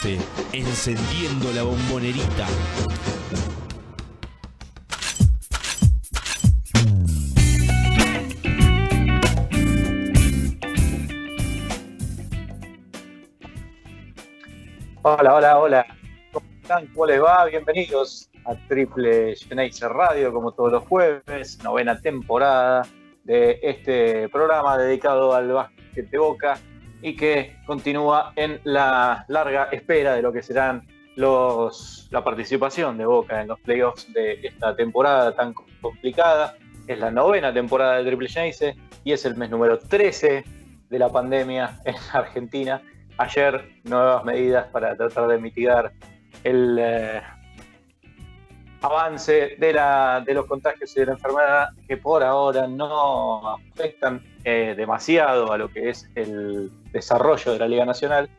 Geneise, encendiendo la bombonerita. Hola, hola, hola. ¿Cómo están? ¿Cómo les va? Bienvenidos a Triple Geneise Radio, como todos los jueves, novena temporada de este programa dedicado al básquet de Boca y que continúa en la larga espera de lo que serán la participación de Boca en los playoffs de esta temporada tan complicada. Es la novena temporada del Triple Geneise y es el mes número 13 de la pandemia en Argentina. Ayer nuevas medidas para tratar de mitigar el eh, avance de, la, de los contagios y de la enfermedad que por ahora no afectan eh, demasiado a lo que es el desarrollo de la Liga Nacional,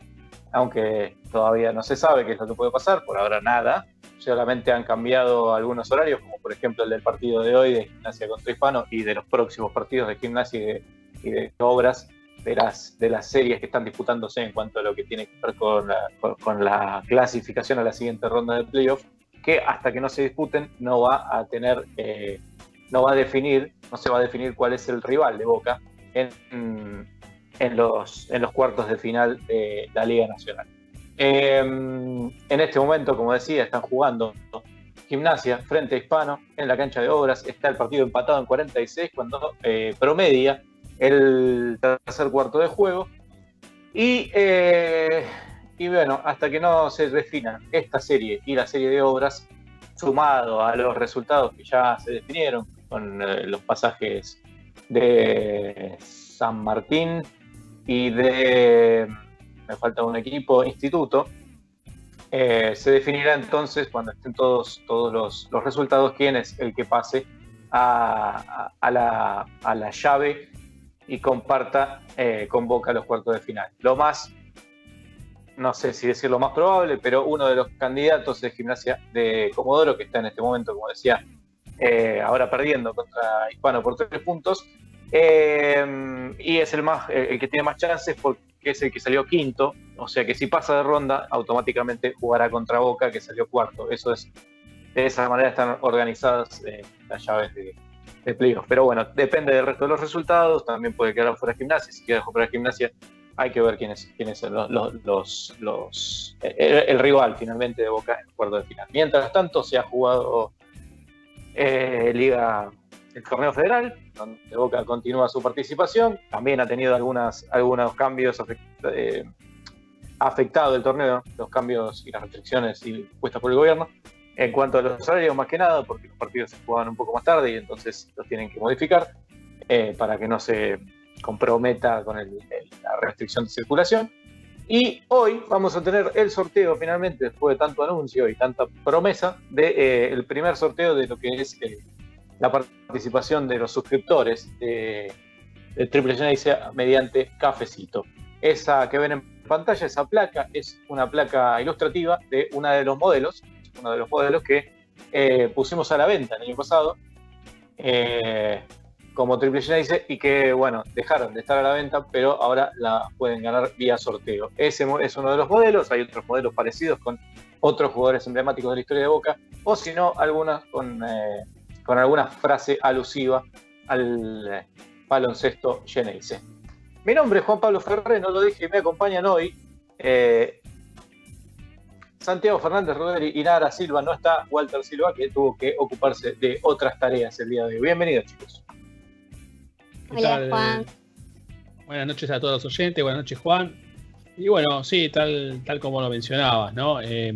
aunque todavía no se sabe qué es lo que puede pasar, por ahora nada. Solamente han cambiado algunos horarios, como por ejemplo el del partido de hoy de Gimnasia contra Hispano y de los próximos partidos de Gimnasia y de, Obras de las, de las series que están disputándose en cuanto a lo que tiene que ver con la, con la clasificación a la siguiente ronda de playoff, que hasta que no se disputen no va a tener, eh, no va a definir, no se va a definir cuál es el rival de Boca en, en, los, en los cuartos de final de la Liga Nacional. Eh, en este momento, como decía, están jugando Gimnasia frente a Hispano en la cancha de obras. Está el partido empatado en 46 cuando eh, promedia el tercer cuarto de juego. Y, eh, y, bueno, hasta que no se definan esta serie y la serie de obras, sumado a los resultados que ya se definieron con eh, los pasajes de San Martín y de, me falta un equipo, Instituto, eh, se definirá entonces cuando estén todos, todos los, los resultados quién es el que pase a, a, a, la, a la llave y comparta eh, con Boca los cuartos de final. Lo más, no sé si decir lo más probable, pero uno de los candidatos es Gimnasia de Comodoro, que está en este momento, como decía, eh, ahora perdiendo contra Hispano por tres puntos. Eh, y es el, más, el que tiene más chances porque es el que salió quinto, o sea que si pasa de ronda, automáticamente jugará contra Boca, que salió cuarto. Eso es, de esa manera están organizadas eh, las llaves de, de. Pero bueno, depende del resto de los resultados, también puede quedar fuera de gimnasia. Si queda fuera de gimnasia, hay que ver quiénes son los, el, rival finalmente de Boca en el cuarto de final. Mientras tanto, se ha jugado eh, Liga, el torneo federal, donde Boca continúa su participación. También ha tenido algunos cambios afectados. Eh, afectado el torneo, los cambios y las restricciones impuestas por el gobierno. En cuanto a los horarios, más que nada, porque los partidos se juegan un poco más tarde y entonces los tienen que modificar eh, para que no se comprometa con la restricción de circulación. Y hoy vamos a tener el sorteo, finalmente, después de tanto anuncio y tanta promesa, del de, eh, primer sorteo de lo que es eh, la participación de los suscriptores de, de Triple Genesis mediante Cafecito. Esa que ven en pantalla, esa placa, es una placa ilustrativa de uno de los modelos uno de los modelos que eh, pusimos a la venta el año pasado eh, como Triple Genesis y que, bueno, dejaron de estar a la venta, pero ahora la pueden ganar vía sorteo. Ese es uno de los modelos, hay otros modelos parecidos con otros jugadores emblemáticos de la historia de Boca, o si no, algunas con, eh, alguna frase alusiva al eh, baloncesto Genesis. Mi nombre es Juan Pablo Ferrer, no lo dije, me acompañan hoy eh, Santiago Fernández Rodríguez y Nara Silva no está, Walter Silva, que tuvo que ocuparse de otras tareas el día de hoy. Bienvenidos, chicos. Hola, Juan. Buenas noches a todos los oyentes, buenas noches, Juan. Y bueno, sí, tal, tal como lo mencionabas, ¿no? Eh,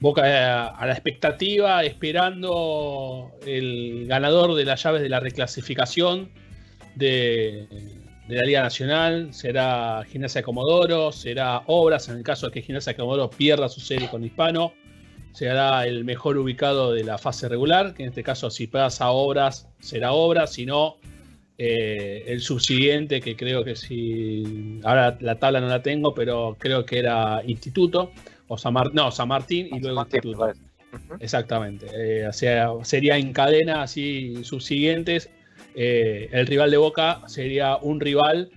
Boca a, a la expectativa, esperando el ganador de las llaves de la reclasificación de, de la Liga Nacional, será Gimnasia Comodoro, será Obras, en el caso de que Gimnasia Comodoro pierda su serie con Hispano, será el mejor ubicado de la fase regular, que en este caso si pasa Obras, será Obras, si no, eh, el subsiguiente, que creo que si, ahora la tabla no la tengo, pero creo que era Instituto, o San, Mar, no, San Martín y luego Martín, Instituto. Uh -huh. Exactamente, eh, o sea, sería en cadena así subsiguientes eh, el rival de Boca sería un rival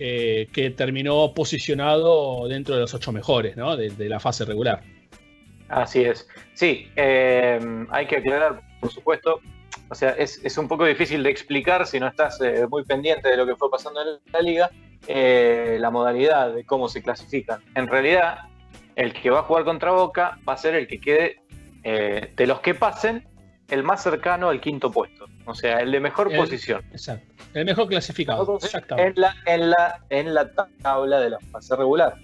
eh, que terminó posicionado dentro de los ocho mejores ¿no? de, la fase regular. Así es. Sí, hay que aclarar, por supuesto, o sea, es, un poco difícil de explicar si no estás eh, muy pendiente de lo que fue pasando en la liga, la modalidad de cómo se clasifican. En realidad, el que va a jugar contra Boca va a ser el que quede de los que pasen el más cercano al quinto puesto, o sea, el de mejor posición. Exacto. El mejor clasificado. En la, en, la, en la tabla de la fase regular.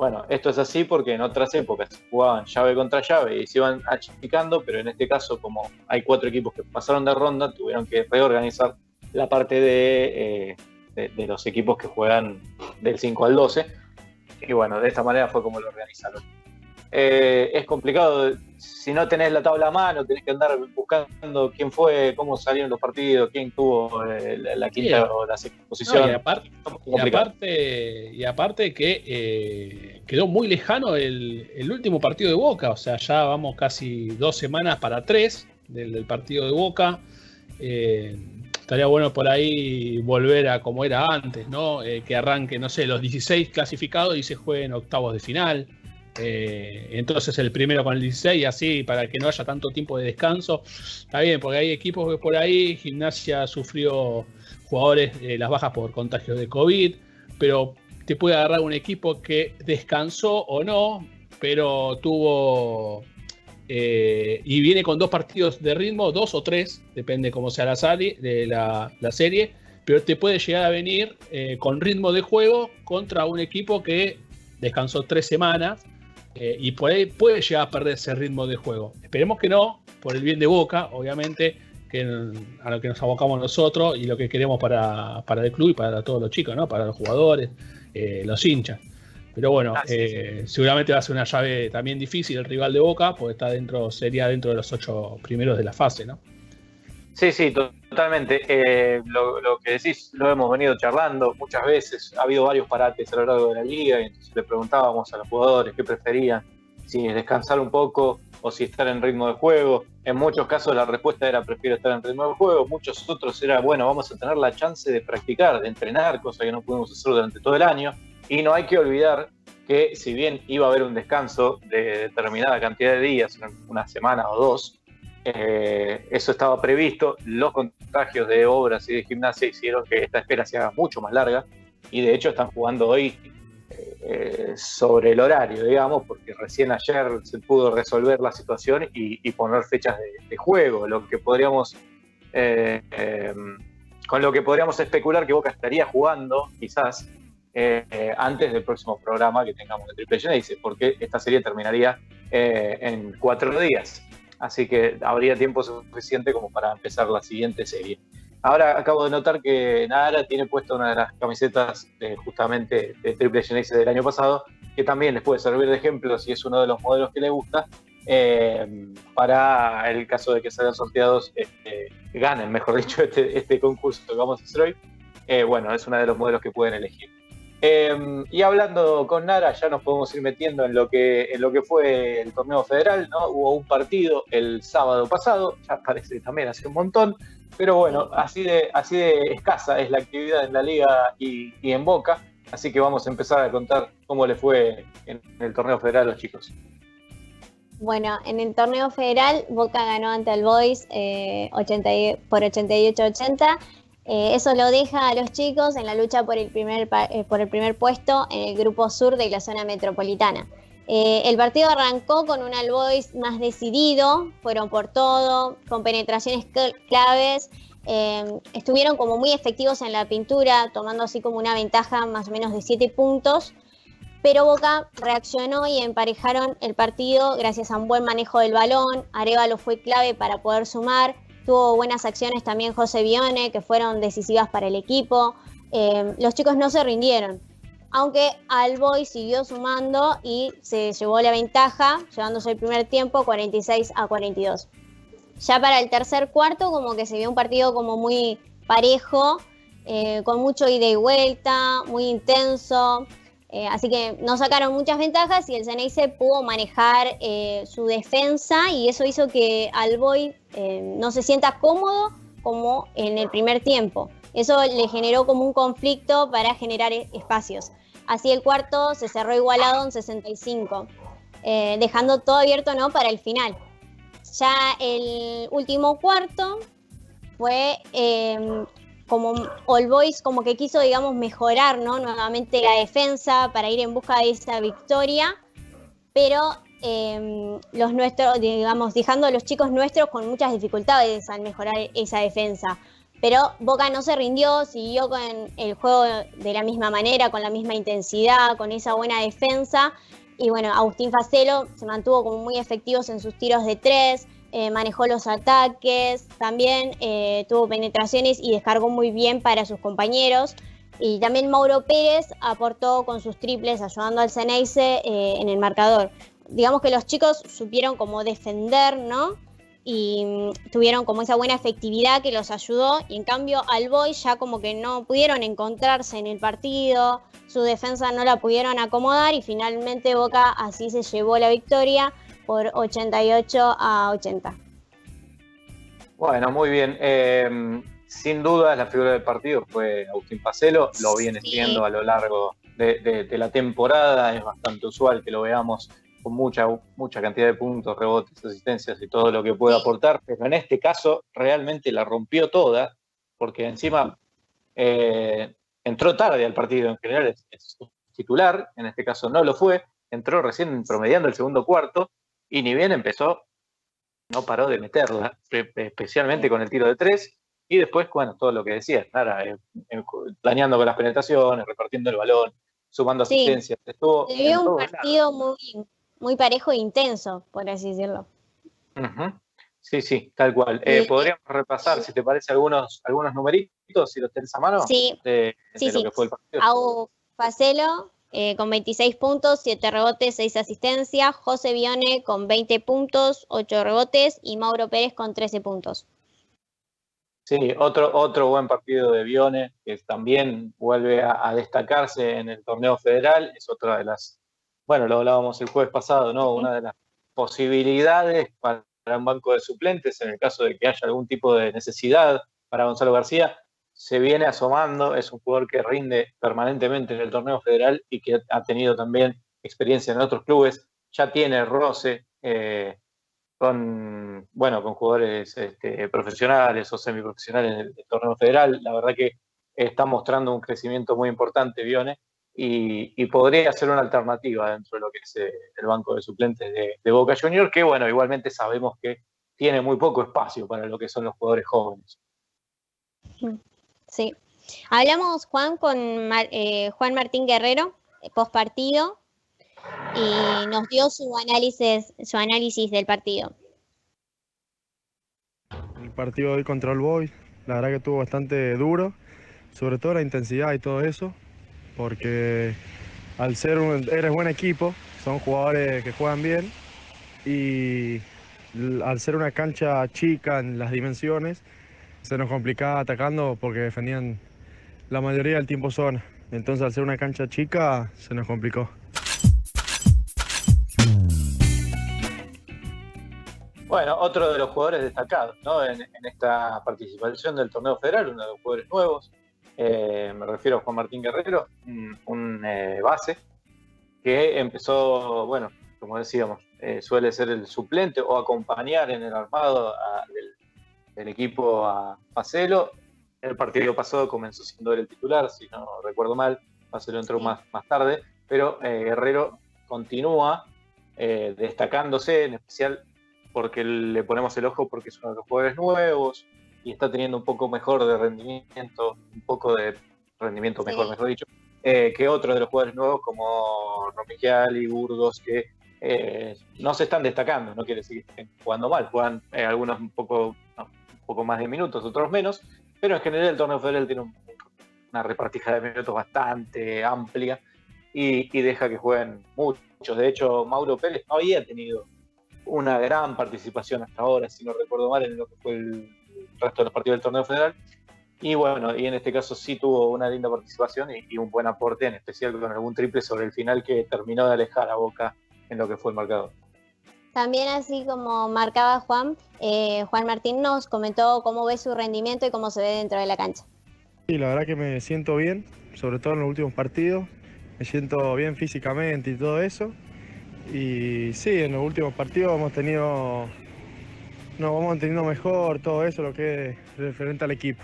Bueno, esto es así porque en otras épocas jugaban llave contra llave y se iban achicando, pero en este caso, como hay cuatro equipos que pasaron de ronda, tuvieron que reorganizar la parte de, eh, de los equipos que juegan del 5 al 12. Y bueno, de esta manera fue como lo organizaron. Eh, es complicado. Si no tenés la tabla a mano, tenés que andar buscando quién fue, cómo salieron los partidos, quién tuvo eh, la, quinta o la sexta posición. y, aparte, y, aparte, que eh, quedó muy lejano el, último partido de Boca. O sea, ya vamos casi dos semanas para tres del, partido de Boca. estaría bueno por ahí volver a como era antes, ¿no? que arranque, no sé, los 16 clasificados y se jueguen octavos de final. Eh, entonces el primero con el 16 y así para que no haya tanto tiempo de descanso. Está bien, porque hay equipos que por ahí, Gimnasia sufrió jugadores eh, las bajas por contagios de COVID, pero te puede agarrar un equipo que descansó o no, pero tuvo eh, y viene con dos partidos de ritmo, dos o tres, depende cómo sea la, de la, serie, pero te puede llegar a venir con ritmo de juego contra un equipo que descansó tres semanas eh, y por ahí puede llegar a perder ese ritmo de juego. Esperemos que no, por el bien de Boca, obviamente, que a lo que nos abocamos nosotros y lo que queremos para, el club y para todos los chicos, ¿no? para los jugadores, eh, los hinchas. Pero bueno, eh, seguramente va a ser una llave también difícil el rival de Boca, porque está dentro, sería dentro de los ocho primeros de la fase, ¿no? Sí, sí, totalmente. Eh, lo, que decís lo hemos venido charlando muchas veces. Ha habido varios parates a lo largo de la liga y entonces le preguntábamos a los jugadores qué preferían, si descansar un poco o si estar en ritmo de juego. En muchos casos la respuesta era prefiero estar en ritmo de juego, muchos otros era bueno, vamos a tener la chance de practicar, de entrenar, cosa que no pudimos hacer durante todo el año. Y no hay que olvidar que si bien iba a haber un descanso de determinada cantidad de días, una semana o dos, eh, eso estaba previsto. Los contagios de obras y de gimnasia hicieron que esta espera se haga mucho más larga. Y de hecho están jugando hoy eh, sobre el horario, digamos, porque recién ayer se pudo resolver la situación y, poner fechas de, juego, lo que podríamos eh, con lo que podríamos especular que Boca estaría jugando quizás antes del próximo programa que tengamos de Triple Genesis, porque esta serie terminaría en cuatro días así que habría tiempo suficiente como para empezar la siguiente serie. Ahora acabo de notar que Nara tiene puesta una de las camisetas justamente de Triple Genesis del año pasado, que también les puede servir de ejemplo si es uno de los modelos que le gusta, eh, para el caso de que salgan sorteados, este, ganen, mejor dicho, este, este, concurso que vamos a hacer hoy. Eh, bueno, es uno de los modelos que pueden elegir. Em, y hablando con Nara, ya nos podemos ir metiendo en lo que, en lo que fue el torneo federal, ¿no? Hubo un partido el sábado pasado, ya parece también hace un montón, pero bueno, así de, así de escasa es la actividad en la liga y, en Boca, así que vamos a empezar a contar cómo le fue en, el torneo federal a los chicos. Bueno, en el torneo federal Boca ganó ante el Boys eh, por 88-80 eh, eso lo deja a los chicos en la lucha por el primer, eh, por el primer puesto en el grupo sur de la zona metropolitana. Eh, el partido arrancó con un All Boys más decidido, fueron por todo, con penetraciones claves, estuvieron como muy efectivos en la pintura, tomando así como una ventaja más o menos de 7 puntos, pero Boca reaccionó y emparejaron el partido gracias a un buen manejo del balón, Arevalo fue clave para poder sumar, Tuvo buenas acciones también José Bione, que fueron decisivas para el equipo. Eh, los chicos no se rindieron, aunque Alboy siguió sumando y se llevó la ventaja, llevándose el primer tiempo 46 a 42. Ya para el tercer cuarto, como que se vio un partido como muy parejo, eh, con mucho ida y vuelta, muy intenso. Eh, así que no sacaron muchas ventajas y el Ceneice pudo manejar eh, su defensa y eso hizo que Alboy eh, no se sienta cómodo como en el primer tiempo. Eso le generó como un conflicto para generar e- espacios. Así el cuarto se cerró igualado en 65, eh, dejando todo abierto ¿no? para el final. Ya el último cuarto fue eh, como All Boys como que quiso, digamos, mejorar ¿no? nuevamente la defensa para ir en busca de esa victoria, pero eh, los nuestros, digamos, dejando a los chicos nuestros con muchas dificultades al mejorar esa defensa. Pero Boca no se rindió, siguió con el juego de la misma manera, con la misma intensidad, con esa buena defensa. Y bueno, Agustín Facelo se mantuvo como muy efectivos en sus tiros de tres, eh, manejó los ataques, también eh, tuvo penetraciones y descargó muy bien para sus compañeros. Y también Mauro Pérez aportó con sus triples, ayudando al Ceneice eh, en el marcador. Digamos que los chicos supieron cómo defender, ¿no? y mm, tuvieron como esa buena efectividad que los ayudó y en cambio al Boy ya como que no pudieron encontrarse en el partido, su defensa no la pudieron acomodar y finalmente Boca así se llevó la victoria por 88 a 80. Bueno, muy bien. Eh, sin duda la figura del partido fue Agustín Pacelo, lo viene Sí. siendo a lo largo de, de- de la temporada, es bastante usual que lo veamos con mucha, mucha cantidad de puntos, rebotes, asistencias y todo lo que puede Sí. aportar, pero en este caso realmente la rompió toda, porque encima eh, entró tarde al partido, en general es, es titular, en este caso no lo fue, entró recién promediando el segundo cuarto y ni bien empezó, no paró de meterla, pe- pe- especialmente con el tiro de tres. Y después, bueno, todo lo que decías, Nara, eh, eh, planeando con las penetraciones, repartiendo el balón, sumando Sí. asistencias. Estuvo Se vio un partido muy, muy parejo e intenso, por así decirlo. Sí, sí, tal cual. Eh, Podríamos repasar, si te parece, algunos, algunos numeritos, si los tenés a mano, Sí, de, Sí, de lo sí. que fue el partido. Au Facelo eh, con 26 puntos, 7 rebotes, 6 asistencias. José Bione con 20 puntos, 8 rebotes. Y Mauro Pérez con 13 puntos. Sí, otro, otro buen partido de Bione, que también vuelve a, a destacarse en el torneo federal, es otra de las, bueno, lo hablábamos el jueves pasado, ¿no? Una de las posibilidades para un banco de suplentes en el caso de que haya algún tipo de necesidad para Gonzalo García. Se viene asomando, es un jugador que rinde permanentemente en el torneo federal y que ha tenido también experiencia en otros clubes, ya tiene roce. eh, con, bueno, con jugadores este, profesionales o semiprofesionales en el, torneo federal. La verdad que está mostrando un crecimiento muy importante, Vione, y, podría ser una alternativa dentro de lo que es eh, el banco de suplentes de, de Boca Junior, que bueno, igualmente sabemos que tiene muy poco espacio para lo que son los jugadores jóvenes. Sí. Hablamos, Juan, con eh, Juan Martín Guerrero, post partido, y nos dio su análisis, su análisis del partido. El partido hoy contra el Boys, la verdad que estuvo bastante duro, sobre todo la intensidad y todo eso, porque al ser un eres buen equipo, son jugadores que juegan bien y al ser una cancha chica en las dimensiones, se nos complicaba atacando porque defendían la mayoría del tiempo zona. Entonces al ser una cancha chica se nos complicó. Bueno, otro de los jugadores destacados ¿no? en, esta participación del torneo federal, uno de los jugadores nuevos, eh, me refiero a Juan Martín Guerrero, un, un, eh, base que empezó, bueno, como decíamos, eh, suele ser el suplente o acompañar en el armado a- del, del equipo a Pacelo. El partido pasado comenzó siendo él el titular, si no recuerdo mal, Pacelo entró más, más tarde, pero eh, Guerrero continúa eh, destacándose, en especial porque le ponemos el ojo porque es uno de los jugadores nuevos y está teniendo un poco mejor de rendimiento, un poco de rendimiento mejor, Sí. mejor dicho, eh, que otros de los jugadores nuevos como Romigiali, Burgos, que eh, no se están destacando, no quiere decir que estén jugando mal, juegan eh, algunos un poco, poco más de minutos, otros menos, pero en general el torneo federal tiene un- una repartija de minutos bastante amplia y, deja que jueguen muchos. De hecho, Mauro Pérez no había tenido una gran participación hasta ahora, si no recuerdo mal, en lo que fue el resto de los partidos del torneo federal. Y bueno, y en este caso sí tuvo una linda participación y un buen aporte, en especial con algún triple sobre el final que terminó de alejar a Boca en lo que fue el marcador. También así como marcaba Juan, eh, Juan Martín nos comentó cómo ve su rendimiento y cómo se ve dentro de la cancha. Y la verdad que me siento bien, sobre todo en los últimos partidos. Me siento bien físicamente y todo eso. Y sí, en los últimos partidos hemos tenido, nos vamos teniendo mejor todo eso, lo que es referente al equipo.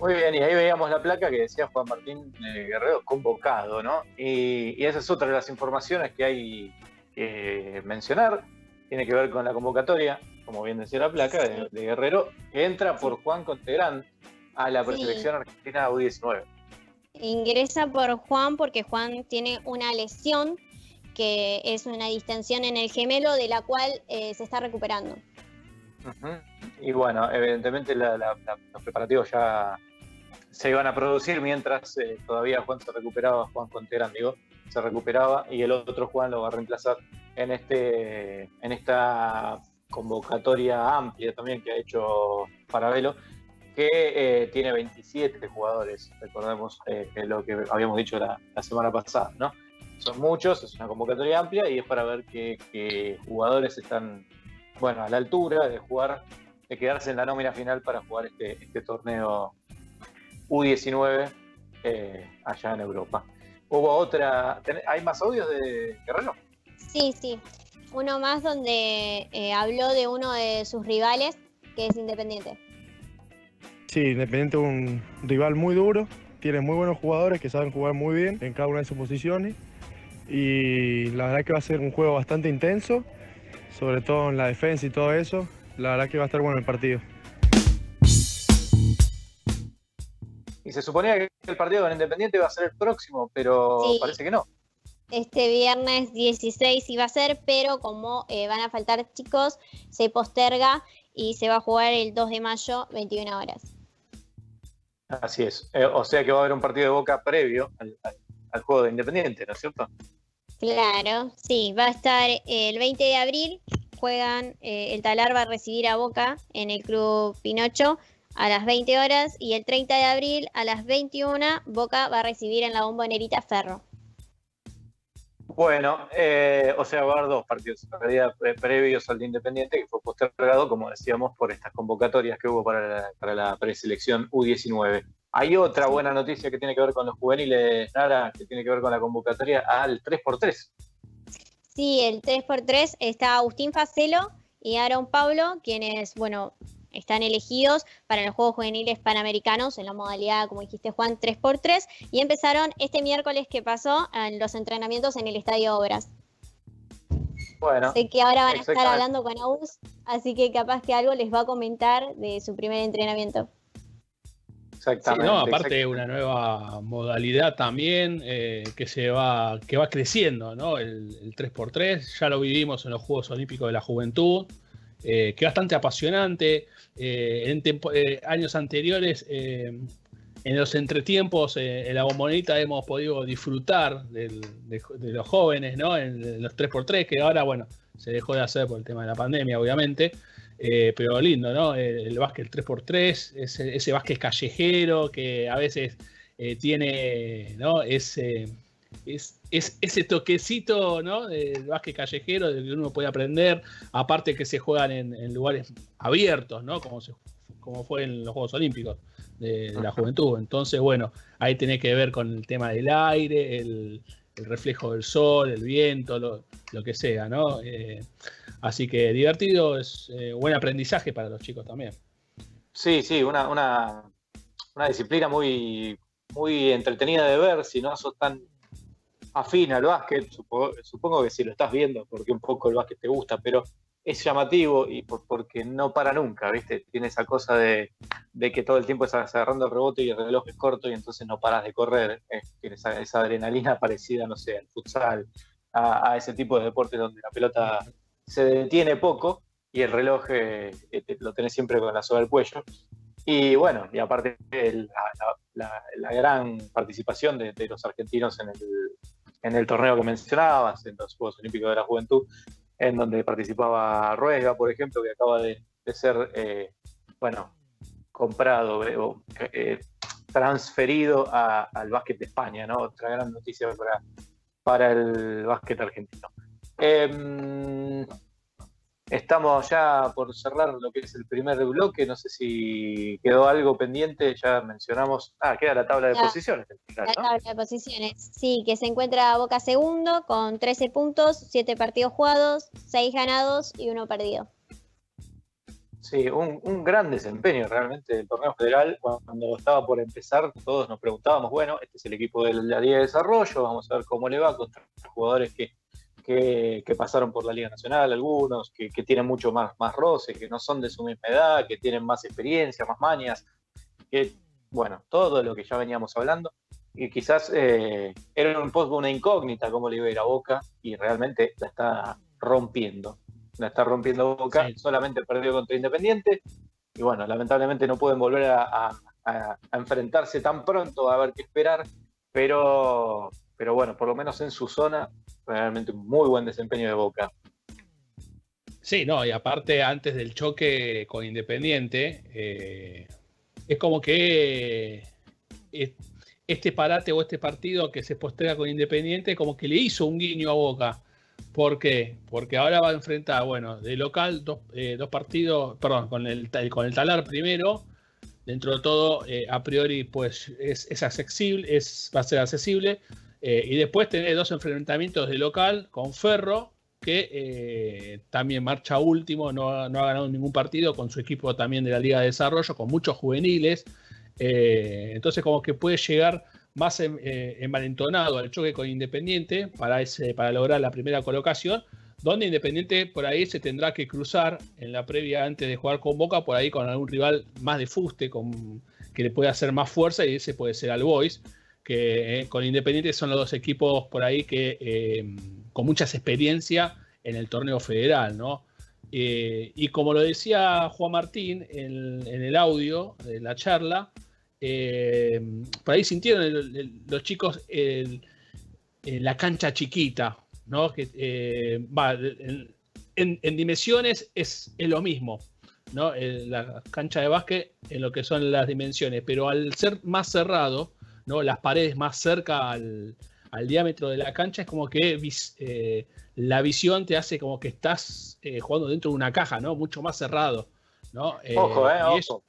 Muy bien, y ahí veíamos la placa que decía Juan Martín eh, Guerrero convocado, ¿no? Y, y, esa es otra de las informaciones que hay que mencionar. Tiene que ver con la convocatoria, como bien decía la placa, de, de Guerrero, que entra por Juan Contegrán a la preselección sí. argentina U19. Ingresa por Juan porque Juan tiene una lesión que es una distensión en el gemelo de la cual eh, se está recuperando. Uh -huh. Y bueno, evidentemente la, la, la, los preparativos ya se iban a producir mientras eh, todavía Juan se recuperaba, Juan Conterán, digo, se recuperaba y el otro Juan lo va a reemplazar en, este, en esta convocatoria amplia también que ha hecho Parabelo, que eh, tiene 27 jugadores, recordemos eh, lo que habíamos dicho la, la, semana pasada, ¿no? Son muchos, es una convocatoria amplia y es para ver qué jugadores están, bueno, a la altura de jugar, de quedarse en la nómina final para jugar este, este torneo U19 eh, allá en Europa. Hubo otra. ¿Hay más audios de Guerrero? Sí, sí. Uno más donde eh, habló de uno de sus rivales, que es Independiente. Sí, Independiente es un rival muy duro. Tiene muy buenos jugadores que saben jugar muy bien en cada una de sus posiciones. Y la verdad que va a ser un juego bastante intenso, sobre todo en la defensa y todo eso. La verdad que va a estar bueno el partido. Y se suponía que el partido con Independiente iba a ser el próximo, pero sí. parece que no. Este viernes 16 iba a ser, pero como eh, van a faltar chicos, se posterga y se va a jugar el 2 de mayo, 21 horas. Así es. Eh, o sea que va a haber un partido de boca previo al, al, al, juego de Independiente, ¿no es cierto? Claro, sí. Va a estar el 20 de abril. Juegan, eh, el Talar va a recibir a Boca en el Club Pinocho a las 20 horas y el 30 de abril a las 21 Boca va a recibir en la bombonerita Ferro. Bueno, eh, o sea, va a haber dos partidos en realidad previos al de Independiente, que fue postergado, como decíamos, por estas convocatorias que hubo para la, para la preselección U19. Hay otra buena noticia que tiene que ver con los juveniles, Nara, que tiene que ver con la convocatoria al 3x3. Sí, el 3x3 está Agustín Facelo y Aaron Pablo, quienes, bueno, están elegidos para los Juegos Juveniles Panamericanos en la modalidad, como dijiste Juan, 3x3 y empezaron este miércoles que pasó en los entrenamientos en el Estadio Obras. Bueno, sé que ahora van a estar hablando con AUS, así que capaz que algo les va a comentar de su primer entrenamiento. Exactamente. Sí, no, aparte una nueva modalidad también eh, que se va, que va creciendo, ¿no? El, el 3x3, ya lo vivimos en los Juegos Olímpicos de la Juventud. Eh, que bastante apasionante. Eh, en eh, años anteriores, en los entretiempos, en la bombonita hemos podido disfrutar de, los jóvenes, ¿no? En, los 3x3, que ahora, bueno, se dejó de hacer por el tema de la pandemia, obviamente. pero lindo, ¿no? El, el básquet 3x3, ese, ese, básquet callejero que a veces tiene, ¿no? Ese es, es, ese toquecito ¿no? del básquet callejero del que uno puede aprender, aparte que se juegan en, en lugares abiertos, ¿no? como, se, como fue en los Juegos Olímpicos de, la juventud. Entonces, bueno, ahí tiene que ver con el tema del aire, el, reflejo del sol, el viento, lo, lo que sea, ¿no? Eh, así que divertido, es eh, buen aprendizaje para los chicos también. Sí, sí, una, una, una disciplina muy, muy entretenida de ver, si no sos tan afín al básquet, supongo, que si lo estás viendo, porque un poco el básquet te gusta, pero es llamativo y por, porque no para nunca, ¿viste? Tiene esa cosa de, que todo el tiempo estás agarrando el rebote y el reloj es corto y entonces no paras de correr. ¿eh? Tiene esa, adrenalina parecida, no sé, al futsal, a, ese tipo de deportes donde la pelota se detiene poco y el reloj eh, lo tenés siempre con la soga del cuello. Y bueno, y aparte la, la, gran participación de, de, los argentinos en el, en el torneo que mencionabas, en los Juegos Olímpicos de la Juventud, en donde participaba Ruega, por ejemplo, que acaba de, ser, eh, bueno, comprado eh, o eh, transferido al básquet de España, ¿no? Otra gran noticia para, para el básquet argentino. Estamos ya por cerrar lo que es el primer bloque. No sé si quedó algo pendiente. Ya mencionamos. Ah, queda la tabla de La- posiciones. La tabla de posiciones. Sí, que se encuentra Boca segundo con 13 puntos, 7 partidos jugados, 6 ganados y 1 perdido. Sí, un, un gran desempeño realmente del torneo federal. Cuando estaba por empezar, todos nos preguntábamos, bueno, este es el equipo de la Liga de Desarrollo, vamos a ver cómo le va contra jugadores que, que, que pasaron por la Liga Nacional, algunos que, que tienen mucho más, más roce, que no son de su misma edad, que tienen más experiencia, más mañas, que, bueno, todo lo que ya veníamos hablando. Y quizás eh, era un poco una incógnita cómo le iba a ir a Boca y realmente la está rompiendo la está rompiendo Boca, Sí. solamente perdió contra Independiente y bueno, lamentablemente no pueden volver a, a- a- enfrentarse tan pronto, a ver qué esperar, pero, pero bueno, por lo menos en su zona, realmente un muy buen desempeño de Boca. Sí, no, y aparte antes del choque con Independiente, eh, es como que eh, este parate o este partido que se posterga con Independiente, como que le hizo un guiño a Boca. ¿Por qué? Porque ahora va a enfrentar, bueno, de local dos, eh, dos partidos, perdón, con el, con el Talar primero. Dentro de todo, a priori, pues es, es accesible, es, va a ser accesible. Eh, y después tener dos enfrentamientos de local con Ferro, que eh, también marcha último, no, no ha ganado ningún partido con su equipo también de la Liga de Desarrollo, con muchos juveniles. Eh, entonces, como que puede llegar más eh, envalentonado al choque con Independiente para, ese, para lograr la primera colocación, donde Independiente por ahí se tendrá que cruzar en la previa antes de jugar con Boca, por ahí con algún rival más de fuste, con, que le puede hacer más fuerza, y ese puede ser al Boys, que eh, con Independiente son los dos equipos por ahí que eh, con muchas experiencia en el torneo federal, ¿no? Eh, y como lo decía Juan Martín en, el audio de la charla, por ahí sintieron los chicos la cancha chiquita, ¿no? Que va, en, en- en dimensiones es, es lo mismo, ¿no? La cancha de básquet en lo que son las dimensiones, pero al ser más cerrado, ¿no? Las paredes más cerca al, al diámetro de la cancha es como que vis- eh, la visión te hace como que estás eh, jugando dentro de una caja, ¿no? Mucho más cerrado, ¿no? Eh, Ojo, eh, eso-.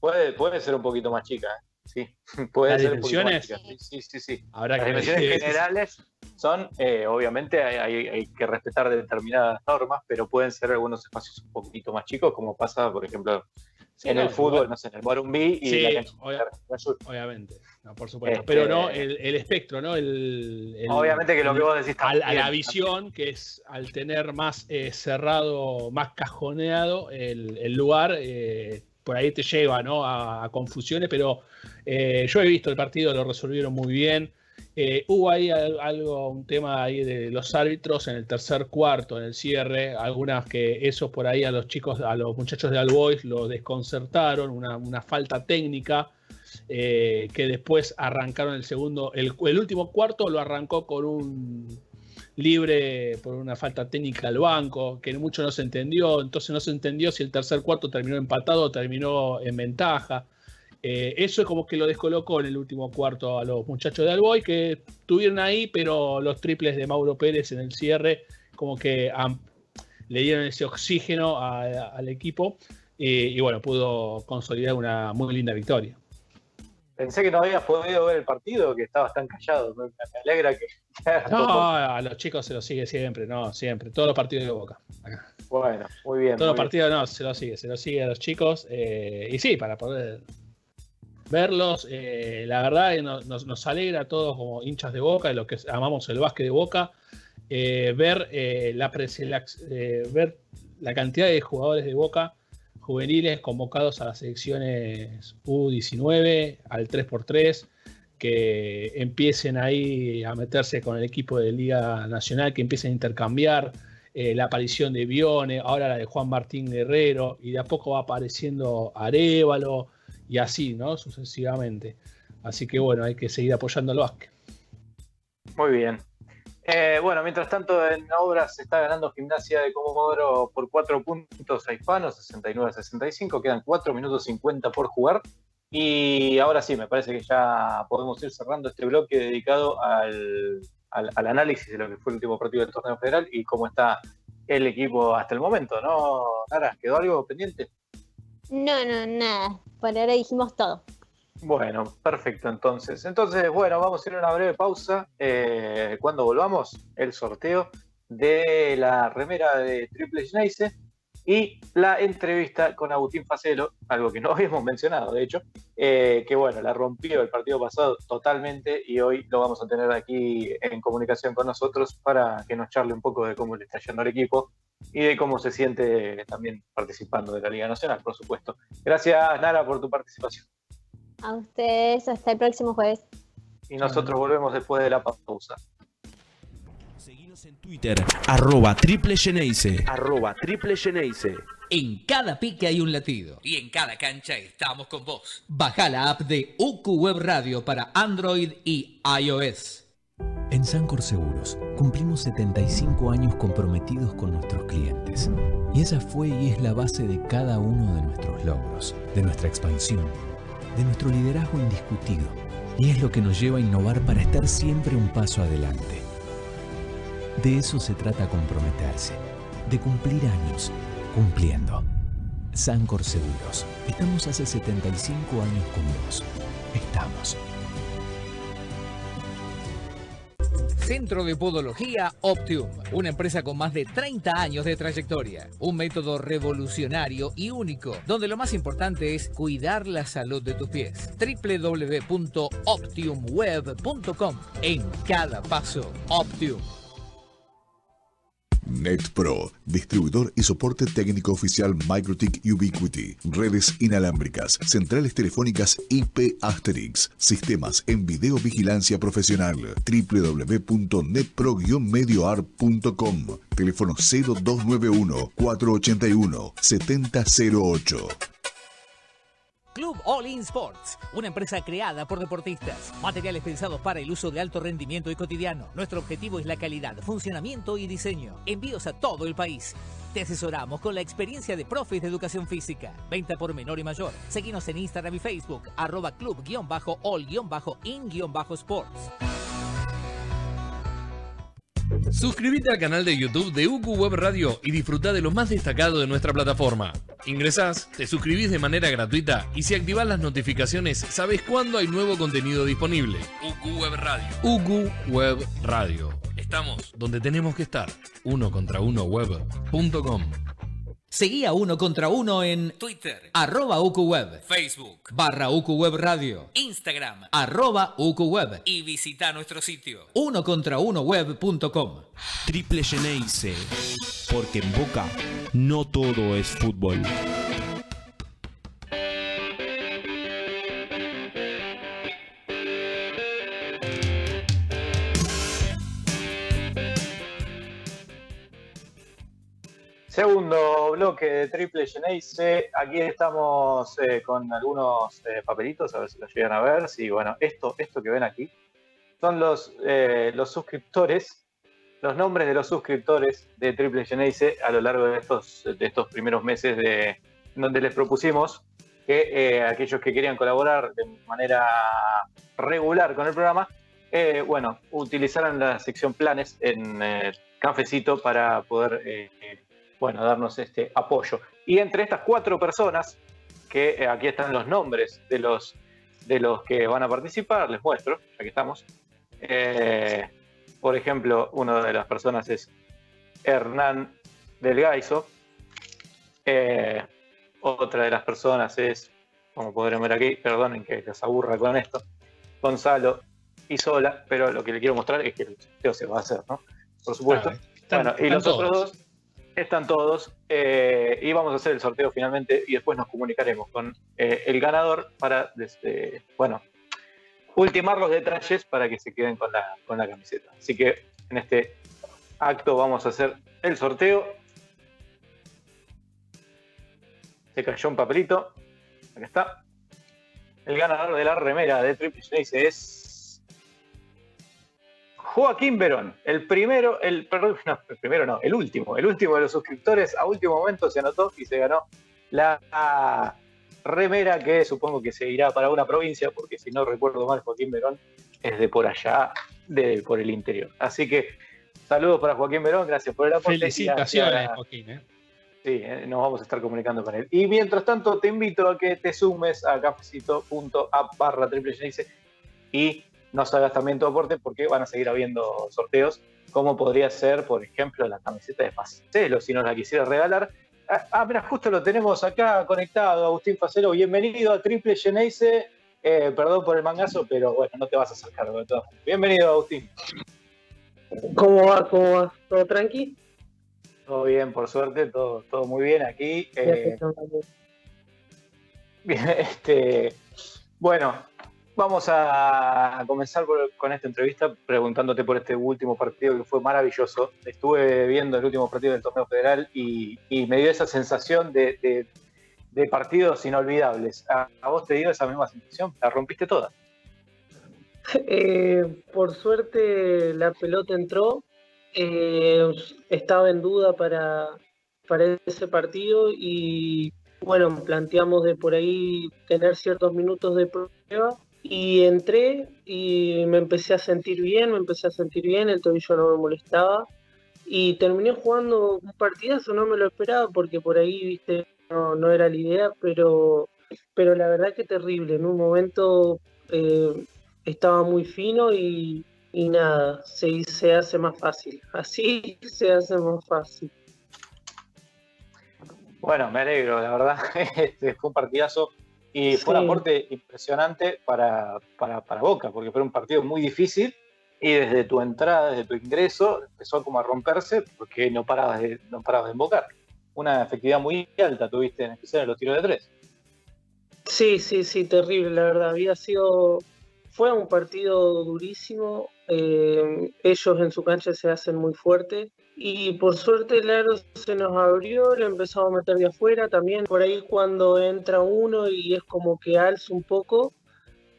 Puede, puede ser un poquito más chica, ¿eh? Sí, puede ¿Las ser un poquito más dimensiones? chica. Sí, sí, sí. habrá Las que dimensiones generales son, eh, obviamente, hay, que respetar determinadas normas, pero pueden ser algunos espacios un poquito más chicos, como pasa, por ejemplo, Sí, en no, el fútbol, no sé, en el Morumbí y Sí, la cancha obvia-. Obviamente, no, por supuesto. Este- Pero no, el, el espectro, ¿no? El, el- Obviamente que lo que vos decís a, también, a la visión, que es al tener más eh, cerrado, más cajoneado el, lugar, eh, por ahí te lleva ¿no? a, a confusiones, pero eh, yo he visto el partido, lo resolvieron muy bien. Eh, hubo ahí al- algo, un tema ahí de los árbitros en el tercer cuarto, en el cierre, algunas que esos por ahí a los chicos, a los muchachos de All Boys lo desconcertaron, una, una falta técnica eh, que después arrancaron el segundo, el, último cuarto lo arrancó con un libre por una falta técnica al banco, que mucho no se entendió, entonces no se entendió si el tercer cuarto terminó empatado o terminó en ventaja. Eh, eso es como que lo descolocó en el último cuarto a los muchachos de Alboy, que tuvieron ahí, pero los triples de Mauro Pérez en el cierre, como que le dieron ese oxígeno al equipo y, y bueno, pudo consolidar una muy linda victoria. Pensé que no habías podido ver el partido, que estabas tan callado. Me, alegra que. No, a los chicos se lo sigue siempre, no, siempre. Todos los partidos de Boca. Acá. Bueno, muy bien. Todos los bien. partidos no, se lo sigue, se lo sigue a los chicos. eh, y sí, para poder verlos, eh, la verdad nos, nos- alegra a todos como hinchas de Boca, de los que amamos el básquet de Boca, eh, ver, la eh, ver la cantidad de jugadores de Boca juveniles convocados a las selecciones U19, al 3x3, que empiecen ahí a meterse con el equipo de Liga Nacional, que empiecen a intercambiar, eh, la aparición de Bione, ahora la de Juan Martín Guerrero, y de a poco va apareciendo Arevalo, y así, ¿no? Sucesivamente. Así que bueno, hay que seguir apoyando al básquet. Muy bien. Eh, bueno, mientras tanto en obras se está ganando Gimnasia de Comodoro por 4 puntos a Hispano, 69-65, quedan 4 minutos 50 por jugar. Y ahora sí, me parece que ya podemos ir cerrando este bloque dedicado al, al- al análisis de lo que fue el último partido del torneo federal y cómo está el equipo hasta el momento, ¿no? Nara, ¿quedó algo pendiente? No, no, nada. Por ahora dijimos todo. Bueno, perfecto entonces. Entonces, bueno, vamos a ir a una breve pausa. Eh, cuando volvamos, el sorteo de la remera de Triple Geneise y la entrevista con Agustín Facelo, algo que no habíamos mencionado, de hecho, eh, que bueno, la rompió el partido pasado totalmente y hoy lo vamos a tener aquí en comunicación con nosotros para que nos charle un poco de cómo le está yendo al equipo y de cómo se siente también participando de la Liga Nacional, por supuesto. Gracias, Nara, por tu participación. A ustedes, hasta el próximo jueves. Y nosotros volvemos después de la pausa. Seguinos en Twitter, arroba triple Geneise. Arroba triple Geneise. En cada pique hay un latido. Y en cada cancha estamos con vos. Baja la app de UQ Web Radio para Android y iOS. En Sancor Seguros cumplimos 75 años comprometidos con nuestros clientes. Y esa fue y es la base de cada uno de nuestros logros, de nuestra expansión, de nuestro liderazgo indiscutido. Y es lo que nos lleva a innovar para estar siempre un paso adelante. De eso se trata comprometerse, de cumplir años, cumpliendo. Sancor Seguros, estamos hace 75 años con vos. Estamos. Centro de Podología Optium, una empresa con más de 30 años de trayectoria, un método revolucionario y único, donde lo más importante es cuidar la salud de tus pies. www.optiumweb.com En cada paso, Optium. NetPro, distribuidor y soporte técnico oficial MikroTik Ubiquiti, redes inalámbricas, centrales telefónicas IP Asterix, sistemas en videovigilancia profesional, www.netpro-medioar.com, teléfono 0291 481 7008. Club All In Sports, una empresa creada por deportistas. Materiales pensados para el uso de alto rendimiento y cotidiano. Nuestro objetivo es la calidad, funcionamiento y diseño. Envíos a todo el país. Te asesoramos con la experiencia de profes de educación física. Venta por menor y mayor. Seguinos en Instagram y Facebook, arroba club-all-in-sports. Suscríbete al canal de YouTube de UQ Web Radio y disfruta de lo más destacado de nuestra plataforma. Ingresás, te suscribís de manera gratuita y si activás las notificaciones sabes cuándo hay nuevo contenido disponible. UQ Web Radio. UQ Web Radio. Estamos donde tenemos que estar. Uno contra uno web.com. Seguí a Uno contra Uno en Twitter, arroba UQWeb, Facebook, barra UQWeb Radio, Instagram, arroba UQWeb y visita nuestro sitio, uno contra uno web.com. Triple Geneise. Porque en Boca no todo es fútbol. Segundo bloque de Triple Geneise. Aquí estamos eh, con algunos eh, papelitos, a ver si los llegan a ver. Sí, bueno, esto, esto que ven aquí son los, eh, los suscriptores, los nombres de los suscriptores de Triple Geneise a lo largo de estos, de estos primeros meses de donde les propusimos que aquellos que querían colaborar de manera regular con el programa, bueno, utilizaran la sección planes en Cafecito para poder bueno, darnos este apoyo. Y entre estas cuatro personas, que eh, aquí están los nombres de los, de los que van a participar, les muestro, ya que estamos. Eh, por ejemplo, una de las personas es Hernán del Gaiso. Eh, otra de las personas es, como podrán ver aquí, perdonen que les aburra con esto, Gonzalo Isola, pero lo que le quiero mostrar es que el sorteo se va a hacer, ¿no? Por supuesto. bueno, y los otros dos están todos eh, y vamos a hacer el sorteo finalmente y después nos comunicaremos con eh, el ganador para, desde, bueno, ultimar los detalles para que se queden con la, con la camiseta. Así que en este acto vamos a hacer el sorteo. Se cayó un papelito. Acá está. El ganador de la remera de Triple es Joaquín Verón, el primero, el, perdón, no, el primero no, el último, el último de los suscriptores, a último momento se anotó y se ganó la remera que supongo que se irá para una provincia, porque si no recuerdo mal, Joaquín Verón es de por allá, de por el interior. Así que, Saludos para Joaquín Verón, gracias por el aporte. Felicitaciones, Joaquín. ¿eh? Sí, eh, nos vamos a estar comunicando con él. Y mientras tanto, te invito a que te sumes a cafecito.app barra triple y nos hagas también tu aporte porque van a seguir habiendo sorteos, como podría ser, por ejemplo, la camiseta de Facelo, si nos la quisiera regalar. Ah, ah, mira, justo lo tenemos acá conectado, Agustín Facelo. Bienvenido a Triple Geneise. Eh, perdón por el mangazo, pero bueno, no te vas a sacar de todo. Bienvenido, Agustín. ¿Cómo va? ¿Cómo va? ¿Todo tranqui? Todo bien, por suerte, todo, todo muy bien aquí. Eh, bien, este, bueno, vamos a comenzar con esta entrevista preguntándote por este último partido que fue maravilloso. Estuve viendo el último partido del torneo federal y, me dio esa sensación de, partidos inolvidables. ¿A, vos te dio esa misma sensación? La rompiste toda. Eh, por suerte la pelota entró, eh, estaba en duda para, para ese partido y bueno, planteamos de por ahí tener ciertos minutos de prueba y entré y me empecé a sentir bien, me empecé a sentir bien, el tobillo no me molestaba y terminé jugando un partidazo, no me lo esperaba porque por ahí, viste, no, no era la idea, pero, pero la verdad que terrible, en un momento eh, estaba muy fino y, nada, se, se hace más fácil. Así se hace más fácil. Bueno, me alegro, la verdad. Este fue un partidazo y fue un aporte impresionante para, para, Boca, porque fue un partido muy difícil y desde tu entrada, desde tu ingreso, empezó como a romperse porque no parabas de, no parabas de invocar. Una efectividad muy alta tuviste, en especial en los tiros de tres. Sí, sí, sí, terrible, la verdad. Había sido fue un partido durísimo. Eh, ellos en su cancha se hacen muy fuertes. Y por suerte el aro se nos abrió, le empezamos a meter de afuera también. Por ahí cuando entra uno y es como que alza un poco,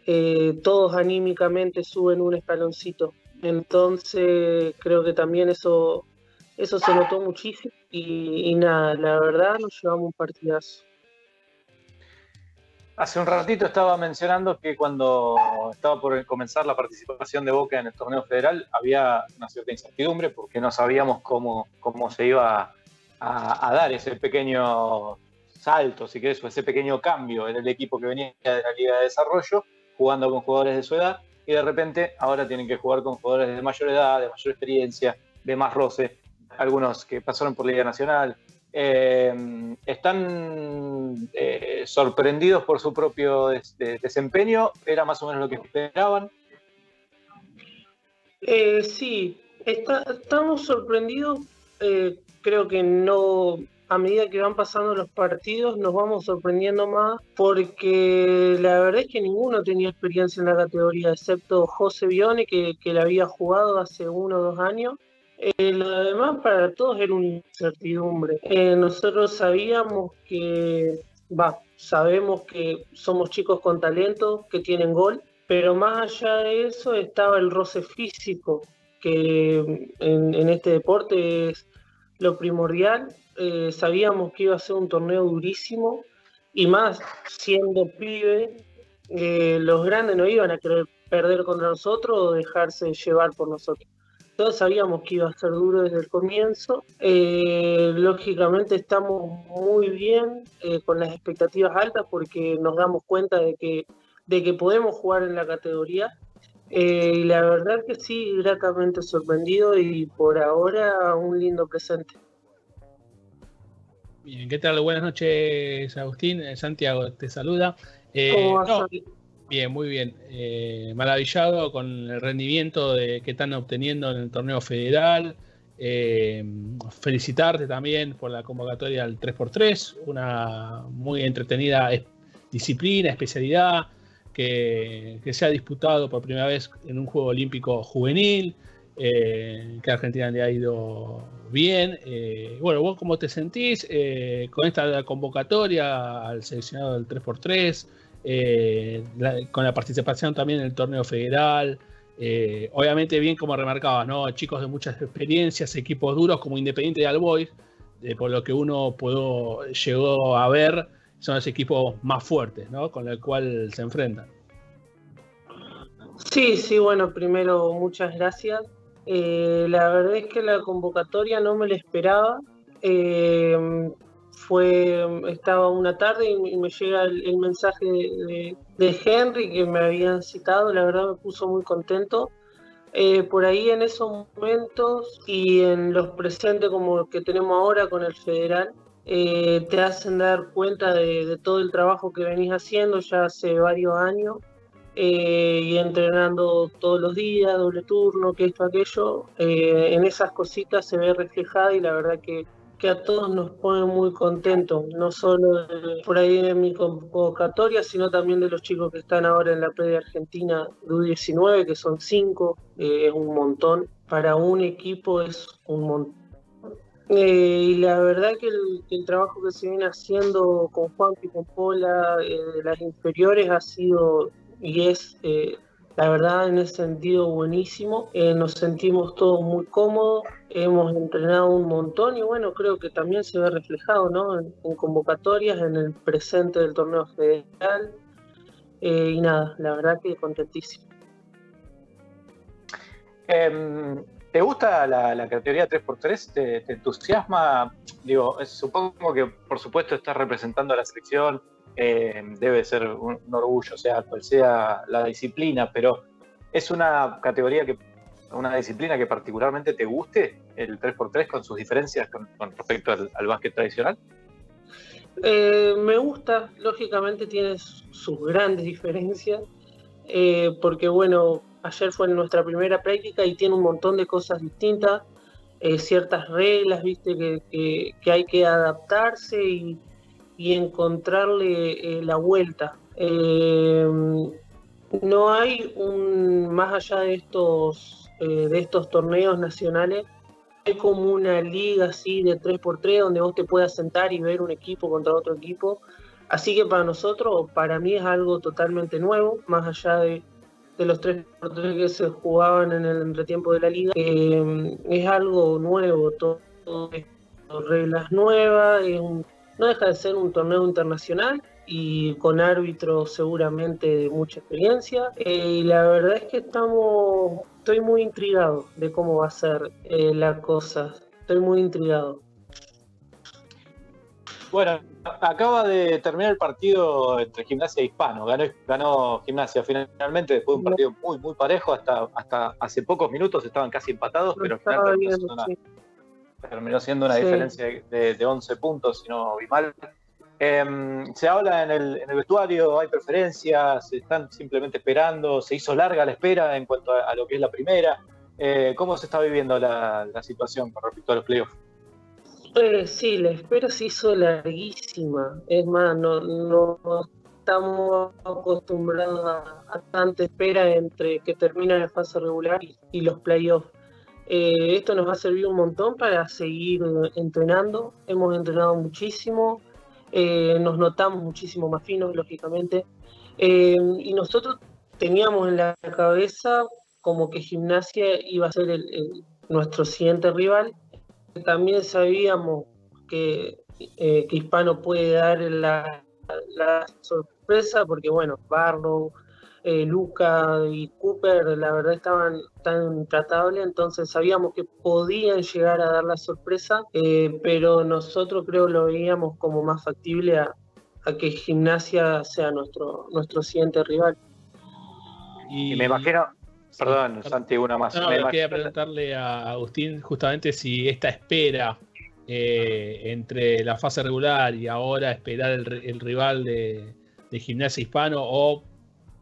eh, todos anímicamente suben un escaloncito. Entonces creo que también eso, eso se notó muchísimo. Y, y nada, la verdad nos llevamos un partidazo. Hace un ratito estaba mencionando que cuando estaba por comenzar la participación de Boca en el torneo federal había una cierta incertidumbre porque no sabíamos cómo, cómo se iba a, dar ese pequeño salto, si querés, o ese pequeño cambio en el equipo que venía de la Liga de Desarrollo, jugando con jugadores de su edad, y de repente ahora tienen que jugar con jugadores de mayor edad, de mayor experiencia, de más roce, algunos que pasaron por Liga Nacional, eh, están eh, sorprendidos por su propio desempeño, era más o menos lo que esperaban. Eh, sí, estamos sorprendidos, creo que no, a medida que van pasando los partidos nos vamos sorprendiendo más porque la verdad es que ninguno tenía experiencia en la categoría, excepto José Bione que, que la había jugado hace uno o dos años eh, lo demás para todos era una incertidumbre. Eh, nosotros sabíamos que, va, sabemos que somos chicos con talento, que tienen gol, pero más allá de eso estaba el roce físico, que en, este deporte es lo primordial. Eh, sabíamos que iba a ser un torneo durísimo y más siendo pibe, los grandes no iban a querer perder contra nosotros o dejarse llevar por nosotros todos sabíamos que iba a ser duro desde el comienzo. Eh, lógicamente estamos muy bien eh, con las expectativas altas porque nos damos cuenta de que, de que podemos jugar en la categoría. Eh, y la verdad que sí, gratamente sorprendido y por ahora un lindo presente. Bien, ¿qué tal? Buenas noches, Agustín. Santiago te saluda. ¿Cómo Bien, muy bien. Eh, maravillado con el rendimiento de, que están obteniendo en el torneo federal. Eh, felicitarte también por la convocatoria al 3x3, una muy entretenida disciplina, especialidad que, se ha disputado por primera vez en un Juego Olímpico juvenil, eh, que a Argentina le ha ido bien. bueno, vos cómo te sentís con esta convocatoria al seleccionado del 3x3? Eh, con la participación también en el torneo federal. Eh, obviamente, bien como remarcaba, ¿no? Chicos de muchas experiencias, equipos duros como Independiente y Albois, por lo que uno pudo, llegó a ver, son los equipos más fuertes. Con el cual se enfrentan. Sí, sí, bueno, primero muchas gracias. Eh, la verdad es que la convocatoria no me la esperaba. Eh, fue, estaba una tarde y me llega el, mensaje de, de, Henry que me habían citado, la verdad me puso muy contento. Eh, por ahí en esos momentos y en los presentes como que tenemos ahora con el federal, eh, te hacen dar cuenta de, todo el trabajo que venís haciendo ya hace varios años eh, y entrenando todos los días, doble turno, que esto, aquello. en esas cositas se ve reflejada y la verdad que que a todos nos pone muy contentos, no solo por ahí de mi convocatoria, sino también de los chicos que están ahora en la de argentina de U19, que son cinco, eh, es un montón. Para un equipo es un montón. Eh, y la verdad que el, trabajo que se viene haciendo con Juan y con Pola eh, de las inferiores ha sido y es la verdad, en ese sentido, buenísimo. Eh, nos sentimos todos muy cómodos, hemos entrenado un montón y bueno, creo que también se ve reflejado ¿no? en, convocatorias, en el presente del torneo federal. Eh, y nada, la verdad que contentísimo. Em, ¿Te gusta la, categoría 3x3? ¿Te, entusiasma? Digo, supongo que por supuesto estás representando a la selección, eh, debe ser un, orgullo, sea cual sea la disciplina, pero ¿es una categoría que, una disciplina que particularmente te guste, el 3x3, con sus diferencias con, respecto al, básquet tradicional? Eh, me gusta, lógicamente tiene sus grandes diferencias, eh, porque bueno, ayer fue nuestra primera práctica y tiene un montón de cosas distintas, ciertas reglas, viste, que hay que adaptarse y, y encontrarle eh, la vuelta. Eh, no hay un, más allá de estos, eh, de estos torneos nacionales, hay como una liga así de 3x3 donde vos te puedas sentar y ver un equipo contra otro equipo. Así que para nosotros, para mí es algo totalmente nuevo, más allá de, de los 3x3 que se jugaban en el entretiempo de la liga. es algo nuevo, todo, todo reglas nuevas, es un no deja de ser un torneo internacional y con árbitros seguramente de mucha experiencia. Eh, y la verdad es que estamos, estoy muy intrigado de cómo va a ser eh, la cosa. Estoy muy intrigado. Bueno, acaba de terminar el partido entre Gimnasia e Hispano. Ganó, ganó Gimnasia finalmente después de un partido muy, muy parejo. Hasta, hasta hace pocos minutos estaban casi empatados, pero al terminó siendo una diferencia de, 11 puntos, si no vi mal. Em, se habla en el, vestuario, hay preferencias, están simplemente esperando, se hizo larga la espera en cuanto a, lo que es la primera. Eh, ¿Cómo se está viviendo la, situación con respecto a los playoffs? Eh, sí, la espera se hizo larguísima. Es más, no, estamos acostumbrados a, tanta espera entre que termina la fase regular y, y los playoffs. Eh, esto nos ha servido un montón para seguir entrenando. Hemos entrenado muchísimo, eh, nos notamos muchísimo más finos, lógicamente. Eh, y nosotros teníamos en la cabeza como que gimnasia iba a ser nuestro siguiente rival. También sabíamos que, Hispano puede dar la, la sorpresa porque, bueno, Barlow, eh, Luca y Cooper, la verdad estaban tan tratables, entonces sabíamos que podían llegar a dar la sorpresa, eh, pero nosotros creo lo veíamos como más factible a, que Gimnasia sea nuestro, nuestro siguiente rival. Y, me imagino, perdón, Santi, una más. No, quería preguntarle a Agustín justamente si esta espera eh, entre la fase regular y ahora esperar el, rival de, de Gimnasia Hispano o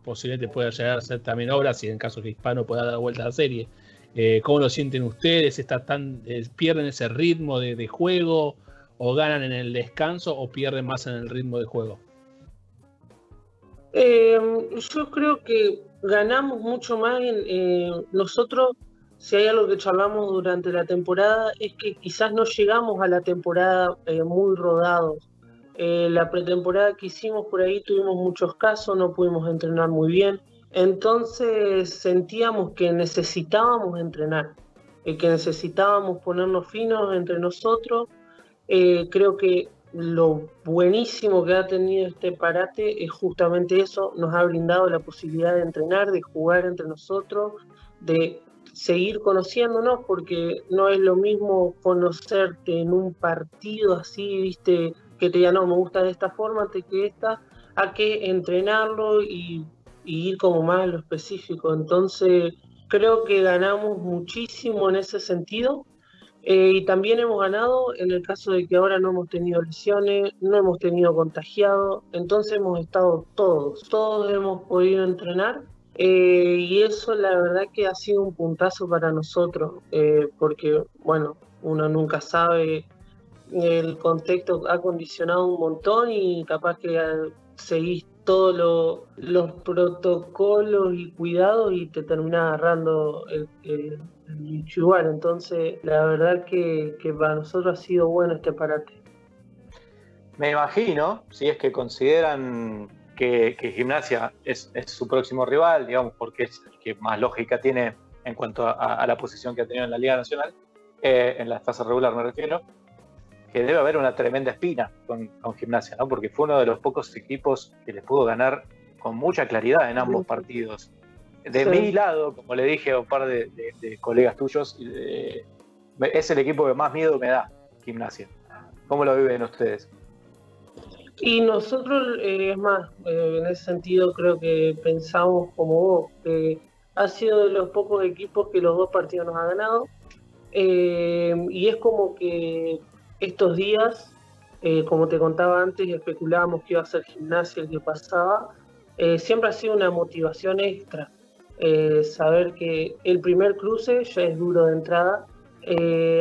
posiblemente pueda llegar a hacer también obras y en caso que Hispano pueda dar vuelta a la serie. Eh, ¿Cómo lo sienten ustedes? ¿Está eh, ¿Pierden ese ritmo de, juego o ganan en el descanso o pierden más en el ritmo de juego? Eh, yo creo que ganamos mucho más. En, nosotros, si hay algo que charlamos durante la temporada, es que quizás no llegamos a la temporada muy rodados. Eh, la pretemporada que hicimos por ahí tuvimos muchos casos, no pudimos entrenar muy bien. Entonces sentíamos que necesitábamos entrenar, eh, que necesitábamos ponernos finos entre nosotros. Eh, creo que lo buenísimo que ha tenido este parate es justamente eso, nos ha brindado la posibilidad de entrenar, de jugar entre nosotros, de seguir conociéndonos porque no es lo mismo conocerte en un partido así, viste, que te diga, no, me gusta de esta forma antes que esta, a que entrenarlo y, ir como más a lo específico. Entonces, creo que ganamos muchísimo en ese sentido. Eh, y también hemos ganado en el caso de que ahora no hemos tenido lesiones, no hemos tenido contagiados, entonces hemos estado todos, todos hemos podido entrenar eh, y eso la verdad que ha sido un puntazo para nosotros, eh, porque bueno, uno nunca sabe, el contexto ha condicionado un montón y capaz que seguís todos los protocolos y cuidados y te termina agarrando el, el, Entonces, la verdad que, para nosotros ha sido bueno este parate. Me imagino, si es que consideran que, Gimnasia es, su próximo rival, digamos, porque es el que más lógica tiene en cuanto a, la posición que ha tenido en la Liga Nacional, eh, en la fase regular me refiero, que debe haber una tremenda espina con, Gimnasia, ¿no? Porque fue uno de los pocos equipos que les pudo ganar con mucha claridad en ambos partidos. De mi lado, como le dije a un par de, colegas tuyos, eh, es el equipo que más miedo me da, Gimnasia. ¿Cómo lo viven ustedes? Y nosotros, eh, es más, eh, en ese sentido creo que pensamos como vos, que ha sido de los pocos equipos que los dos partidos nos ha ganado. y es como que estos días, eh, como te contaba antes, especulábamos que iba a ser gimnasia el que pasaba. Eh, siempre ha sido una motivación extra. Eh, saber que el primer cruce ya es duro de entrada.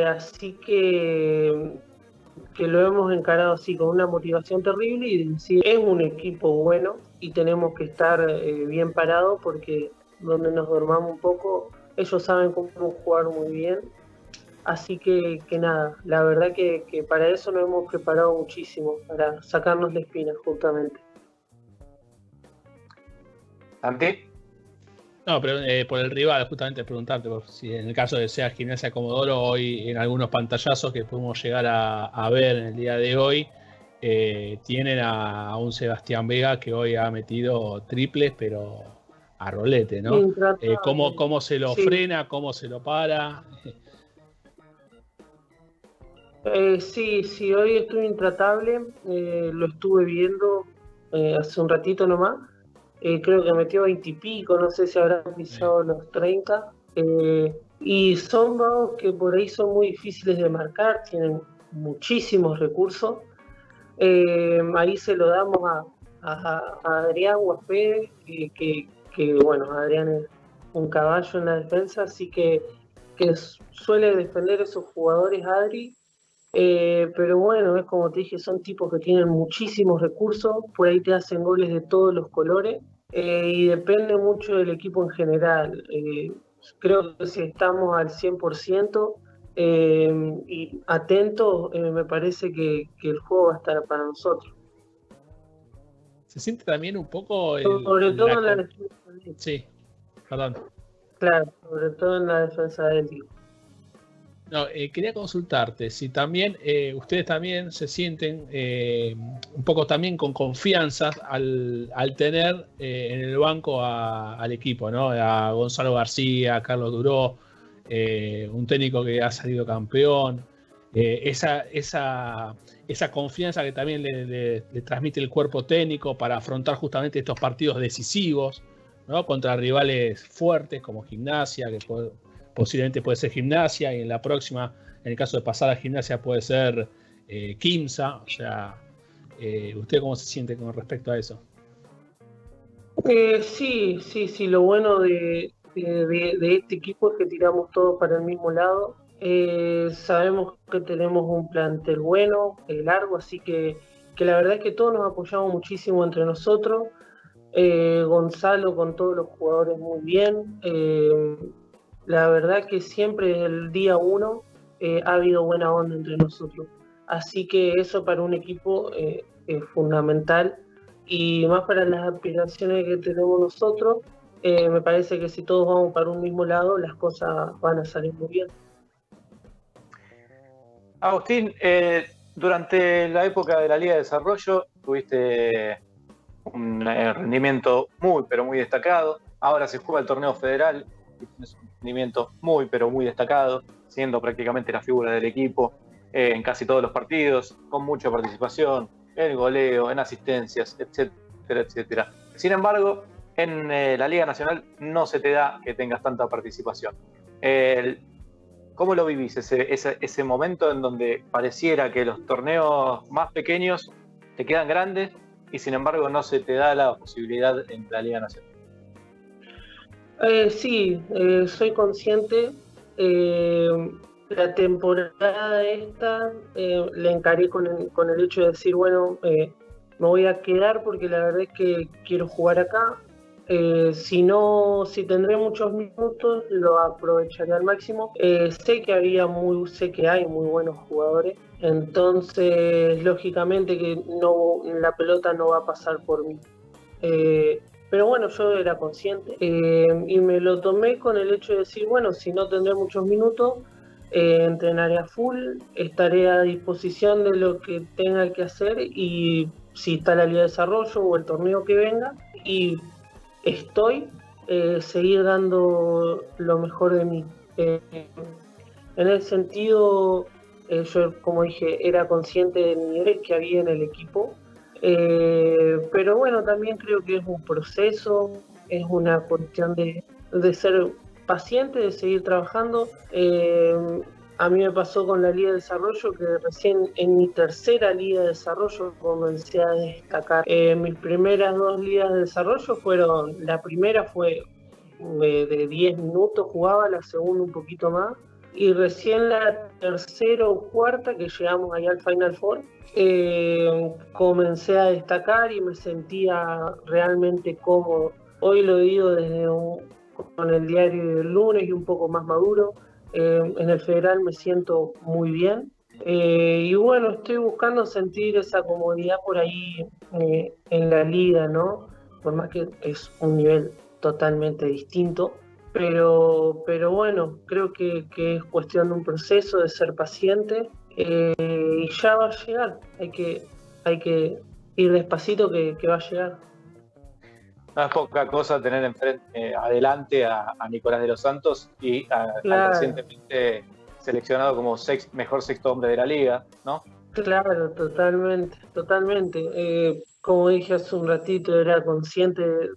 así que, que lo hemos encarado así con una motivación terrible y decir, es un equipo bueno y tenemos que estar bien parados porque donde nos dormamos un poco, ellos saben cómo jugar muy bien Así que, que nada, la verdad que, para eso nos hemos preparado muchísimo, para sacarnos la espina justamente. ¿Ante? No, pero eh, por el rival, justamente preguntarte por si en el caso de sea Gimnasia Comodoro, hoy en algunos pantallazos que pudimos llegar a, ver en el día de hoy, eh, tienen a, un Sebastián Vega que hoy ha metido triples, pero a rolete, ¿no? Eh, ¿cómo, ¿cómo, se lo frena? ¿Cómo se lo para? Eh, sí, sí, hoy estoy intratable, eh, lo estuve viendo eh, hace un ratito nomás, creo que metió 20 y pico, no sé si habrá pisado los 30, y son vagos que por ahí son muy difíciles de marcar, tienen muchísimos recursos, ahí se lo damos a, Adrián Guapé, que, que, bueno, Adrián es un caballo en la defensa, así que, que suele defender esos jugadores Adri eh, pero bueno, es como te dije, son tipos que tienen muchísimos recursos, por ahí te hacen goles de todos los colores eh, y depende mucho del equipo en general. Eh, creo que si estamos al 100% y atentos, me parece que, el juego va a estar para nosotros. Se siente también un poco... sobre todo en la defensa Sí, perdón. Claro, sobre todo en la defensa de él. No, eh, quería consultarte si también eh, ustedes también se sienten eh, un poco también con confianza al, tener en el banco al equipo, ¿no? A Gonzalo García, a Carlos Duró, un técnico que ha salido campeón, esa confianza que también le, transmite el cuerpo técnico para afrontar justamente estos partidos decisivos, ¿no? Contra rivales fuertes como Gimnasia, que posiblemente puede ser gimnasia y en la próxima, en el caso de pasar a gimnasia, puede ser eh, Kimsa. O sea, eh, ¿usted cómo se siente con respecto a eso? Eh, sí, sí, sí. Lo bueno de, este equipo es que tiramos todo para el mismo lado. sabemos que tenemos un plantel bueno, largo, así que, que, la verdad es que todos nos apoyamos muchísimo entre nosotros. Gonzalo con todos los jugadores muy bien la verdad que siempre desde el día uno eh, ha habido buena onda entre nosotros. Así que eso para un equipo eh, es fundamental y más para las aspiraciones que tenemos nosotros, eh, me parece que si todos vamos para un mismo lado, las cosas van a salir muy bien. Agustín, durante la época de la Liga de Desarrollo tuviste un rendimiento muy, pero muy destacado. Ahora se juega el torneo federal tienes un rendimiento muy, pero muy destacado, siendo prácticamente la figura del equipo eh, en casi todos los partidos, con mucha participación, en goleo, en asistencias, etcétera, etcétera. Sin embargo, en eh, la Liga Nacional no se te da que tengas tanta participación. ¿Cómo lo vivís ese momento en donde pareciera que los torneos más pequeños te quedan grandes y sin embargo no se te da la posibilidad en la Liga Nacional? Eh, sí, eh, soy consciente. eh, la temporada esta eh, la encaré con el, con el hecho de decir, bueno, eh, me voy a quedar porque la verdad es que quiero jugar acá. Eh, si no, si tendré muchos minutos, lo aprovecharé al máximo. Sé que había muy, sé que hay muy buenos jugadores, entonces lógicamente que no, la pelota no va a pasar por mí. Pero bueno, yo era consciente eh, y me lo tomé con el hecho de decir, bueno, si no tendré muchos minutos, eh, entrenaré a full, estaré a disposición de lo que tenga que hacer y si está la Liga de Desarrollo o el torneo que venga y estoy, eh, seguir dando lo mejor de mí. Eh, en el sentido, yo como dije, era consciente del nivel que había en el equipo, eh, pero bueno, también creo que es un proceso, es una cuestión de, de ser paciente, de seguir trabajando. Eh, a mí me pasó con la Liga de Desarrollo que recién en mi tercera Liga de Desarrollo comencé a destacar. Eh, mis primeras dos ligas de desarrollo fueron, la primera fue eh, de 10 minutos jugaba, la segunda un poquito más. Y recién la tercera o cuarta que llegamos ahí al Final Four, eh, comencé a destacar y me sentía realmente cómodo. Hoy lo digo desde un- con el diario del lunes y un poco más maduro. Eh, en el federal me siento muy bien. Eh, y bueno, estoy buscando sentir esa comodidad por ahí eh, en la liga, ¿no? Por más que es un nivel totalmente distinto. Pero, pero bueno, creo que, que es cuestión de un proceso, de ser paciente eh, y ya va a llegar. Hay que, hay que ir despacito que, que va a llegar. No es poca cosa tener enfrente, eh, adelante a, a Nicolás de los Santos y a- al recientemente seleccionado como sex- mejor sexto hombre de la liga, ¿no? Claro, totalmente, totalmente. Eh, como dije hace un ratito, era consciente de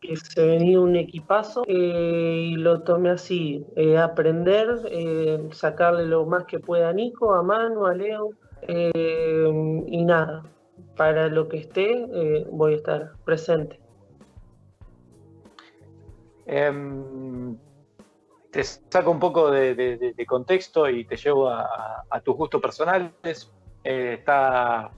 que se venía un equipazo eh, y lo tomé así, eh, aprender, eh, sacarle lo más que pueda a Nico, a Manu, a Leo y nada, para lo que esté voy a estar presente. Em, te saco un poco de, contexto y te llevo a, tus gustos personales. Está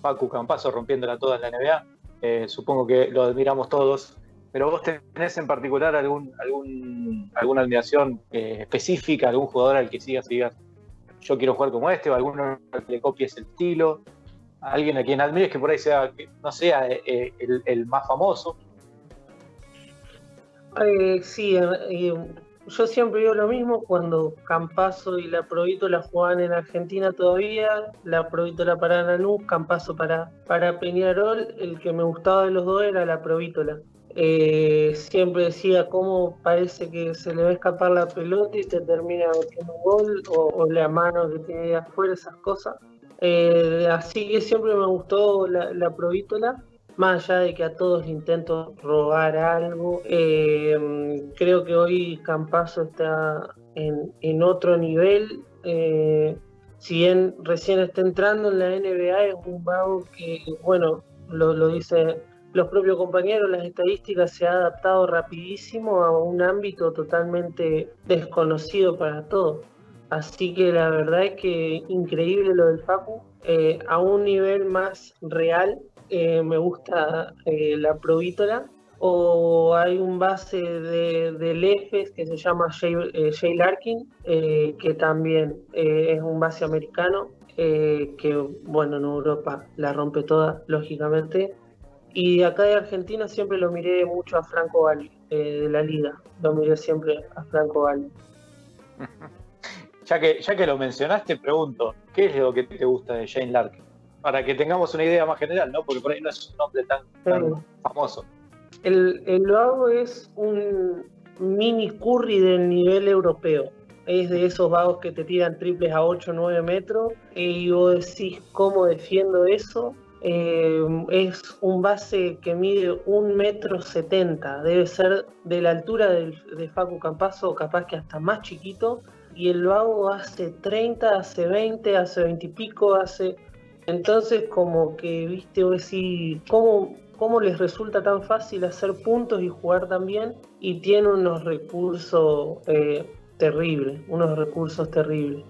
Pacu Campazo rompiéndola toda en la NBA. Supongo que lo admiramos todos. Pero vos tenés en particular algún, algún, alguna admiración eh, específica, algún jugador al que sigas y digas, yo quiero jugar como este, o alguno al que le copies el estilo, alguien a quien admires que por ahí sea, que no sea eh, el, más famoso. Eh, sí, eh, yo siempre digo lo mismo cuando Campazo y la Provítola jugaban en Argentina todavía, la Provítola para Lanús, Campazo para, para Peñarol, el que me gustaba de los dos era la Provítola. Eh, siempre decía cómo parece que se le va a escapar la pelota y te termina metiendo un gol o, la mano que tiene de afuera, esas cosas. Eh, así que siempre me gustó la, la Provítola más allá de que a todos intento robar algo, eh, creo que hoy Campazo está en, otro nivel. eh, si bien recién está entrando en la NBA, es un vago que, bueno, lo, dicen los propios compañeros, las estadísticas, se ha adaptado rapidísimo a un ámbito totalmente desconocido para todos. Así que la verdad es que increíble lo del Facu, eh, a un nivel más real eh, me gusta eh, la Provítola, o hay un base de, del EFES que se llama Jay, Jay Larkin, que también es un base americano, que bueno, en Europa la rompe toda, lógicamente. Y acá de Argentina siempre lo miré mucho a Franco Gali, eh, de la liga, lo miré siempre a Franco Gali. Ya que, ya que lo mencionaste, pregunto, ¿qué es lo que te gusta de Jane Larkin? Para que tengamos una idea más general, ¿no? Porque por ahí no es un nombre tan, famoso. El, el Vago es un, mini curry del nivel europeo. Es de esos vagos que te tiran triples a 8 o 9 metros y vos decís cómo defiendo eso. Eh, es un base que mide un metro setenta, debe ser de la altura del- de Facu Campazo, capaz que hasta más chiquito, y el vago hace 30, hace 20, hace 20 y pico, hace... Entonces como que, viste, vos decís, ¿cómo, ¿cómo les resulta tan fácil hacer puntos y jugar tan bien? Y tiene unos recursos eh, terribles, unos recursos terribles.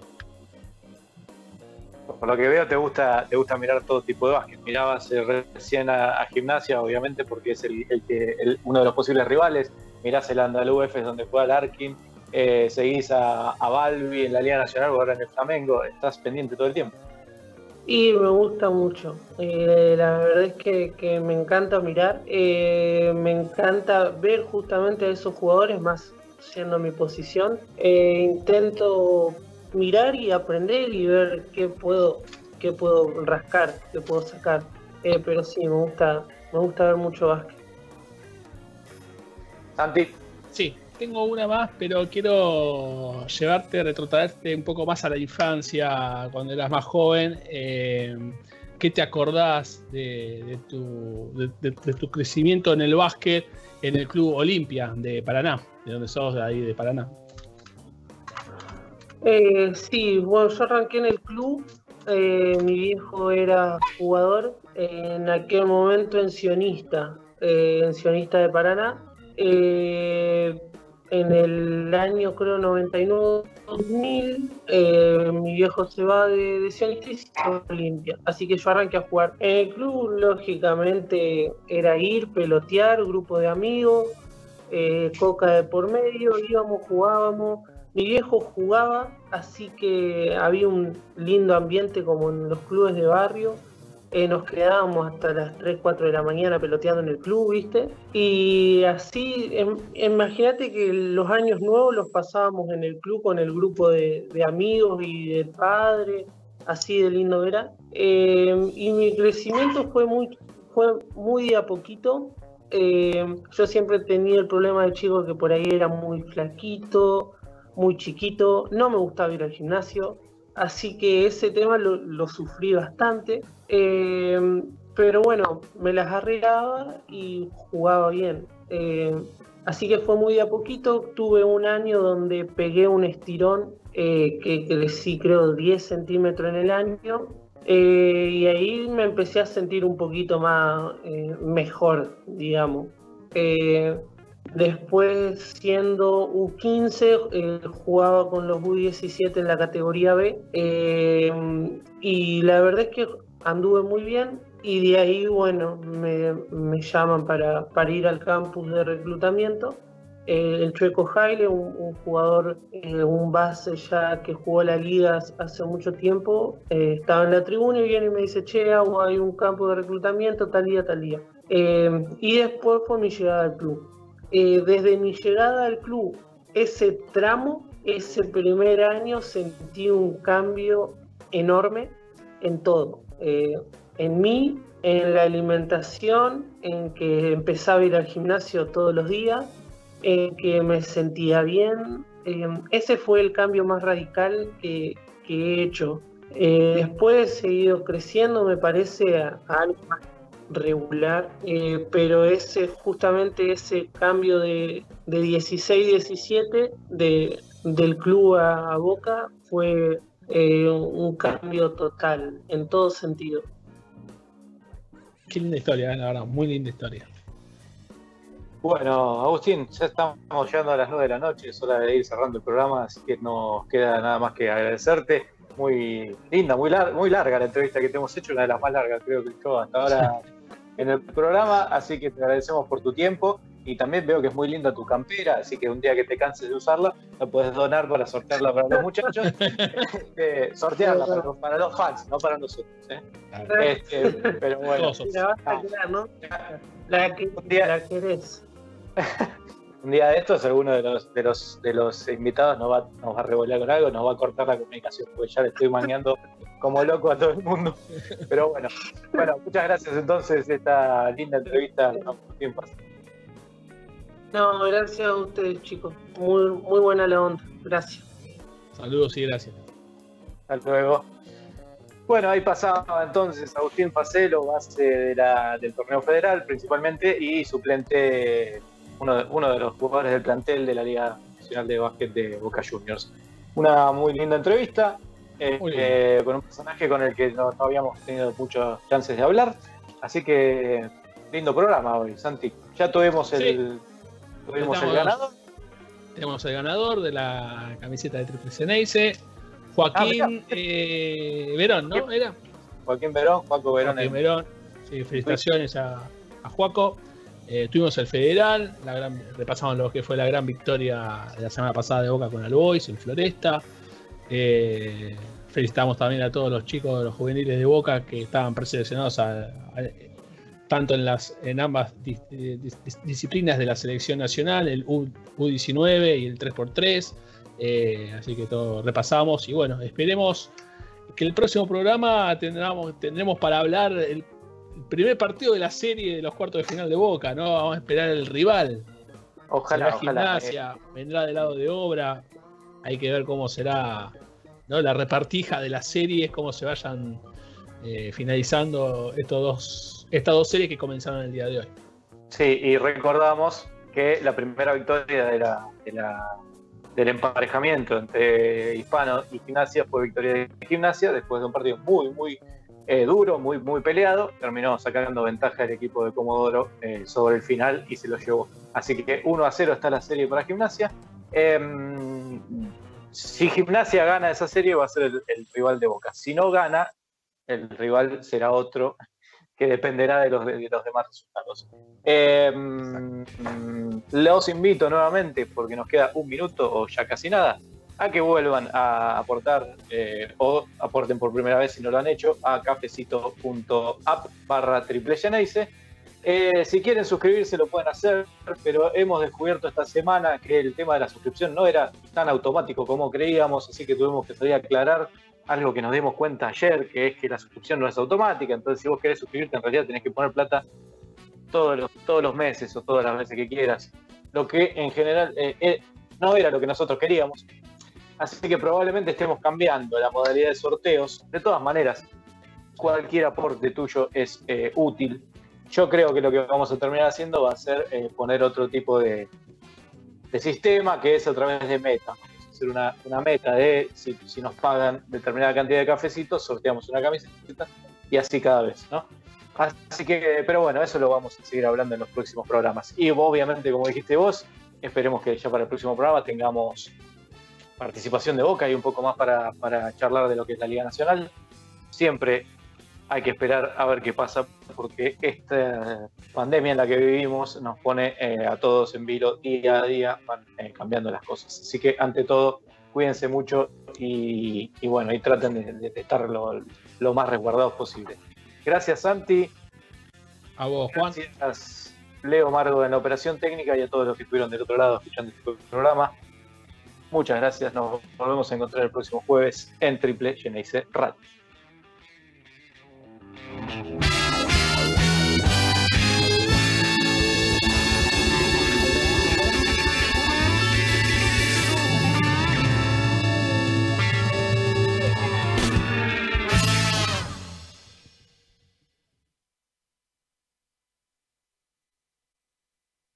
Por lo que veo, te gusta, te gusta mirar todo tipo de básquet. Mirabas eh, recién a, Gimnasia, obviamente, porque es el, el el- uno de los posibles rivales. Mirás el Andalú F donde juega el Arkin. Eh, seguís a, Balbi en la Liga Nacional ahora en el Flamengo. Estás pendiente todo el tiempo. Y me gusta mucho. Eh, la verdad es que, que me encanta mirar. Eh, me encanta ver justamente a esos jugadores, más siendo mi posición. Intento mirar y aprender y ver qué puedo, qué puedo rascar, qué puedo sacar. Eh, pero sí, me gusta, me gusta ver mucho básquet. Santi. Sí, tengo una más, pero quiero llevarte, retrotraerte un poco más a la infancia, cuando eras más joven. Eh, ¿Qué te acordás de, de tu, de, de- de tu crecimiento en el básquet en el Club Olimpia de Paraná? De donde sos, de ahí de Paraná. Eh, sí, bueno, yo arranqué en el club. eh, mi viejo era jugador en aquel momento en Sionista, eh, en Sionista de Paraná. Eh, en el año, creo, 99-2000, eh, mi viejo se va de, de Sionista y se Olimpia. Así que yo arranqué a jugar. En el club, lógicamente, era ir, pelotear, grupo de amigos, coca de por medio, íbamos, jugábamos. Mi viejo jugaba, así que había un lindo ambiente como en los clubes de barrio. Eh, nos quedábamos hasta las 3, 4 de la mañana peloteando en el club, ¿viste? Y así, em- imagínate que los años nuevos los pasábamos en el club con el grupo de, amigos y del padre, así de lindo era. Eh, y mi crecimiento fue muy, fue muy a poquito. Eh, yo siempre tenía el problema de chico que por ahí era muy flaquito, muy chiquito, no me gustaba ir al gimnasio, así que ese tema lo, sufrí bastante. Eh, pero bueno, me las arreglaba y jugaba bien. Eh, así que fue muy a poquito. Tuve un año donde pegué un estirón eh, que crecí creo 10 centímetros en el año. Y ahí me empecé a sentir un poquito más mejor, digamos. Después, siendo U15, eh, jugaba con los U17 en la categoría B. eh, y la verdad es que anduve muy bien. Y de ahí, bueno, me, me llaman para, para ir al campus de reclutamiento. Eh, el Chueco Jaile, un, un jugador, eh, un base ya que jugó la liga hace mucho tiempo, eh, estaba en la tribuna y viene y me dice, che, hay un campo de reclutamiento tal día, tal día. Eh, y después fue mi llegada al club. Eh, desde mi llegada al club, ese tramo, ese primer año, sentí un cambio enorme en todo. Eh, en mí, en la alimentación, en que empezaba a ir al gimnasio todos los días, en que me sentía bien. Eh, ese fue el cambio más radical que, he hecho. Eh, después he seguido creciendo, me parece, a algo más regular, eh, pero ese justamente ese cambio de, de 16-17 de, del club a, a Boca fue eh, un cambio total en todo sentido. Qué linda historia, eh, la verdad, muy linda historia. Bueno, Agustín, ya estamos llegando a las 9 de la noche, es hora de ir cerrando el programa, así que no queda nada más que agradecerte. Muy linda, muy, lar- muy larga la entrevista que te hemos hecho, una de las más largas creo que yo hasta ahora en el programa, así que te agradecemos por tu tiempo y también veo que es muy linda tu campera, así que un día que te canses de usarla, la puedes donar para sortearla para los muchachos, Este, sortearla para, los- para los fans, no para nosotros. ¿eh? Este, pero bueno, La vas a quedar, ¿no? La que la querés. un día de estos alguno de los de los de los invitados nos va, nos va a revolear con algo, nos va a cortar la comunicación, porque ya le estoy mangueando como loco a todo el mundo. Pero bueno, bueno, muchas gracias entonces esta linda entrevista. Agustín Paz. No, gracias a ustedes, chicos. Muy, muy buena la onda. Gracias. Saludos y gracias. Hasta luego. Bueno, ahí pasaba entonces Agustín Facelo, base de la- del torneo federal principalmente, y suplente, uno de, uno de los jugadores del plantel de la Liga Nacional de Básquet de Boca Juniors. Una muy linda entrevista, eh, eh, con un personaje con el que no, no habíamos tenido muchas chances de hablar. Así que lindo programa hoy, Santi. Ya tuvimos el, Sí. tuvimos el ganador. Tenemos el ganador de la camiseta de Triple Ceneice, Ah, Joaquín eh, Verón, ¿no? Era Joaquín Verón, Juaco Verón. Joaquín Verón. Sí, felicitaciones a, a Juaco. Eh, tuvimos el Federal, repasamos lo que fue la gran victoria de la semana pasada de Boca con Albois en Floresta. Eh, felicitamos también a todos los chicos los juveniles de Boca que estaban preseleccionados tanto en las en ambas eh, dis- disciplinas de la selección nacional, el U, 19 y el 3x3. Eh, así que todo repasamos y bueno, esperemos que el próximo programa tendremos, tendremos para hablar el, el primer partido de la serie de los cuartos de final de Boca, ¿no? Vamos a esperar el rival. Ojalá, será ojalá. gimnasia, vendrá del lado de obra. Hay que ver cómo será ¿no? la repartija de las series, cómo se vayan eh, finalizando estos dos, estas dos series que comenzaron el día de hoy. Sí, y recordamos que la primera victoria de la, de la- del emparejamiento entre Hispano y Gimnasia fue victoria de Gimnasia después de un partido muy, muy eh, duro, muy, muy peleado. Terminó sacando ventaja el equipo de Comodoro eh, sobre el final y se lo llevó. Así que 1 a 0 está la serie para Gimnasia. Em, si Gimnasia gana esa serie va a ser el, el rival de Boca. Si no gana, el rival será otro que dependerá de los, de los demás resultados. Mm, los invito nuevamente, porque nos queda un minuto o ya casi nada, a que vuelvan a aportar eh, o aporten por primera vez si no lo han hecho a cafecito.app barra triple. Eh, si quieren suscribirse lo pueden hacer, pero hemos descubierto esta semana que el tema de la suscripción no era tan automático como creíamos, así que tuvimos que salir aclarar algo que nos dimos cuenta ayer, que es que la suscripción no es automática, entonces si vos querés suscribirte en realidad tenés que poner plata todos los, todos los meses o todas las veces que quieras, lo que en general eh, eh, no era lo que nosotros queríamos. Así que probablemente estemos cambiando la modalidad de sorteos. De todas maneras, cualquier aporte tuyo es eh, útil. Yo creo que lo que vamos a terminar haciendo va a ser eh, poner otro tipo de, sistema que es a través de meta. Vamos a hacer una, una meta de si, si nos pagan determinada cantidad de cafecitos, sorteamos una camiseta y así cada vez, ¿no? Así que, pero bueno, eso lo vamos a seguir hablando en los próximos programas. Y obviamente, como dijiste vos, esperemos que ya para el próximo programa tengamos participación de Boca y un poco más para, para charlar de lo que es la Liga Nacional. Siempre hay que esperar a ver qué pasa, porque esta pandemia en la que vivimos nos pone eh, a todos en vilo día a día, van eh, cambiando las cosas. Así que, ante todo, cuídense mucho y, y bueno, y traten de, de- de estar lo, lo más resguardados posible. Gracias, Santi. A vos, Juan. Gracias, Leo Margo en la operación técnica y a todos los que estuvieron del otro lado escuchando este programa. Muchas gracias, nos volvemos a encontrar el próximo jueves en Triple Geneise Radio.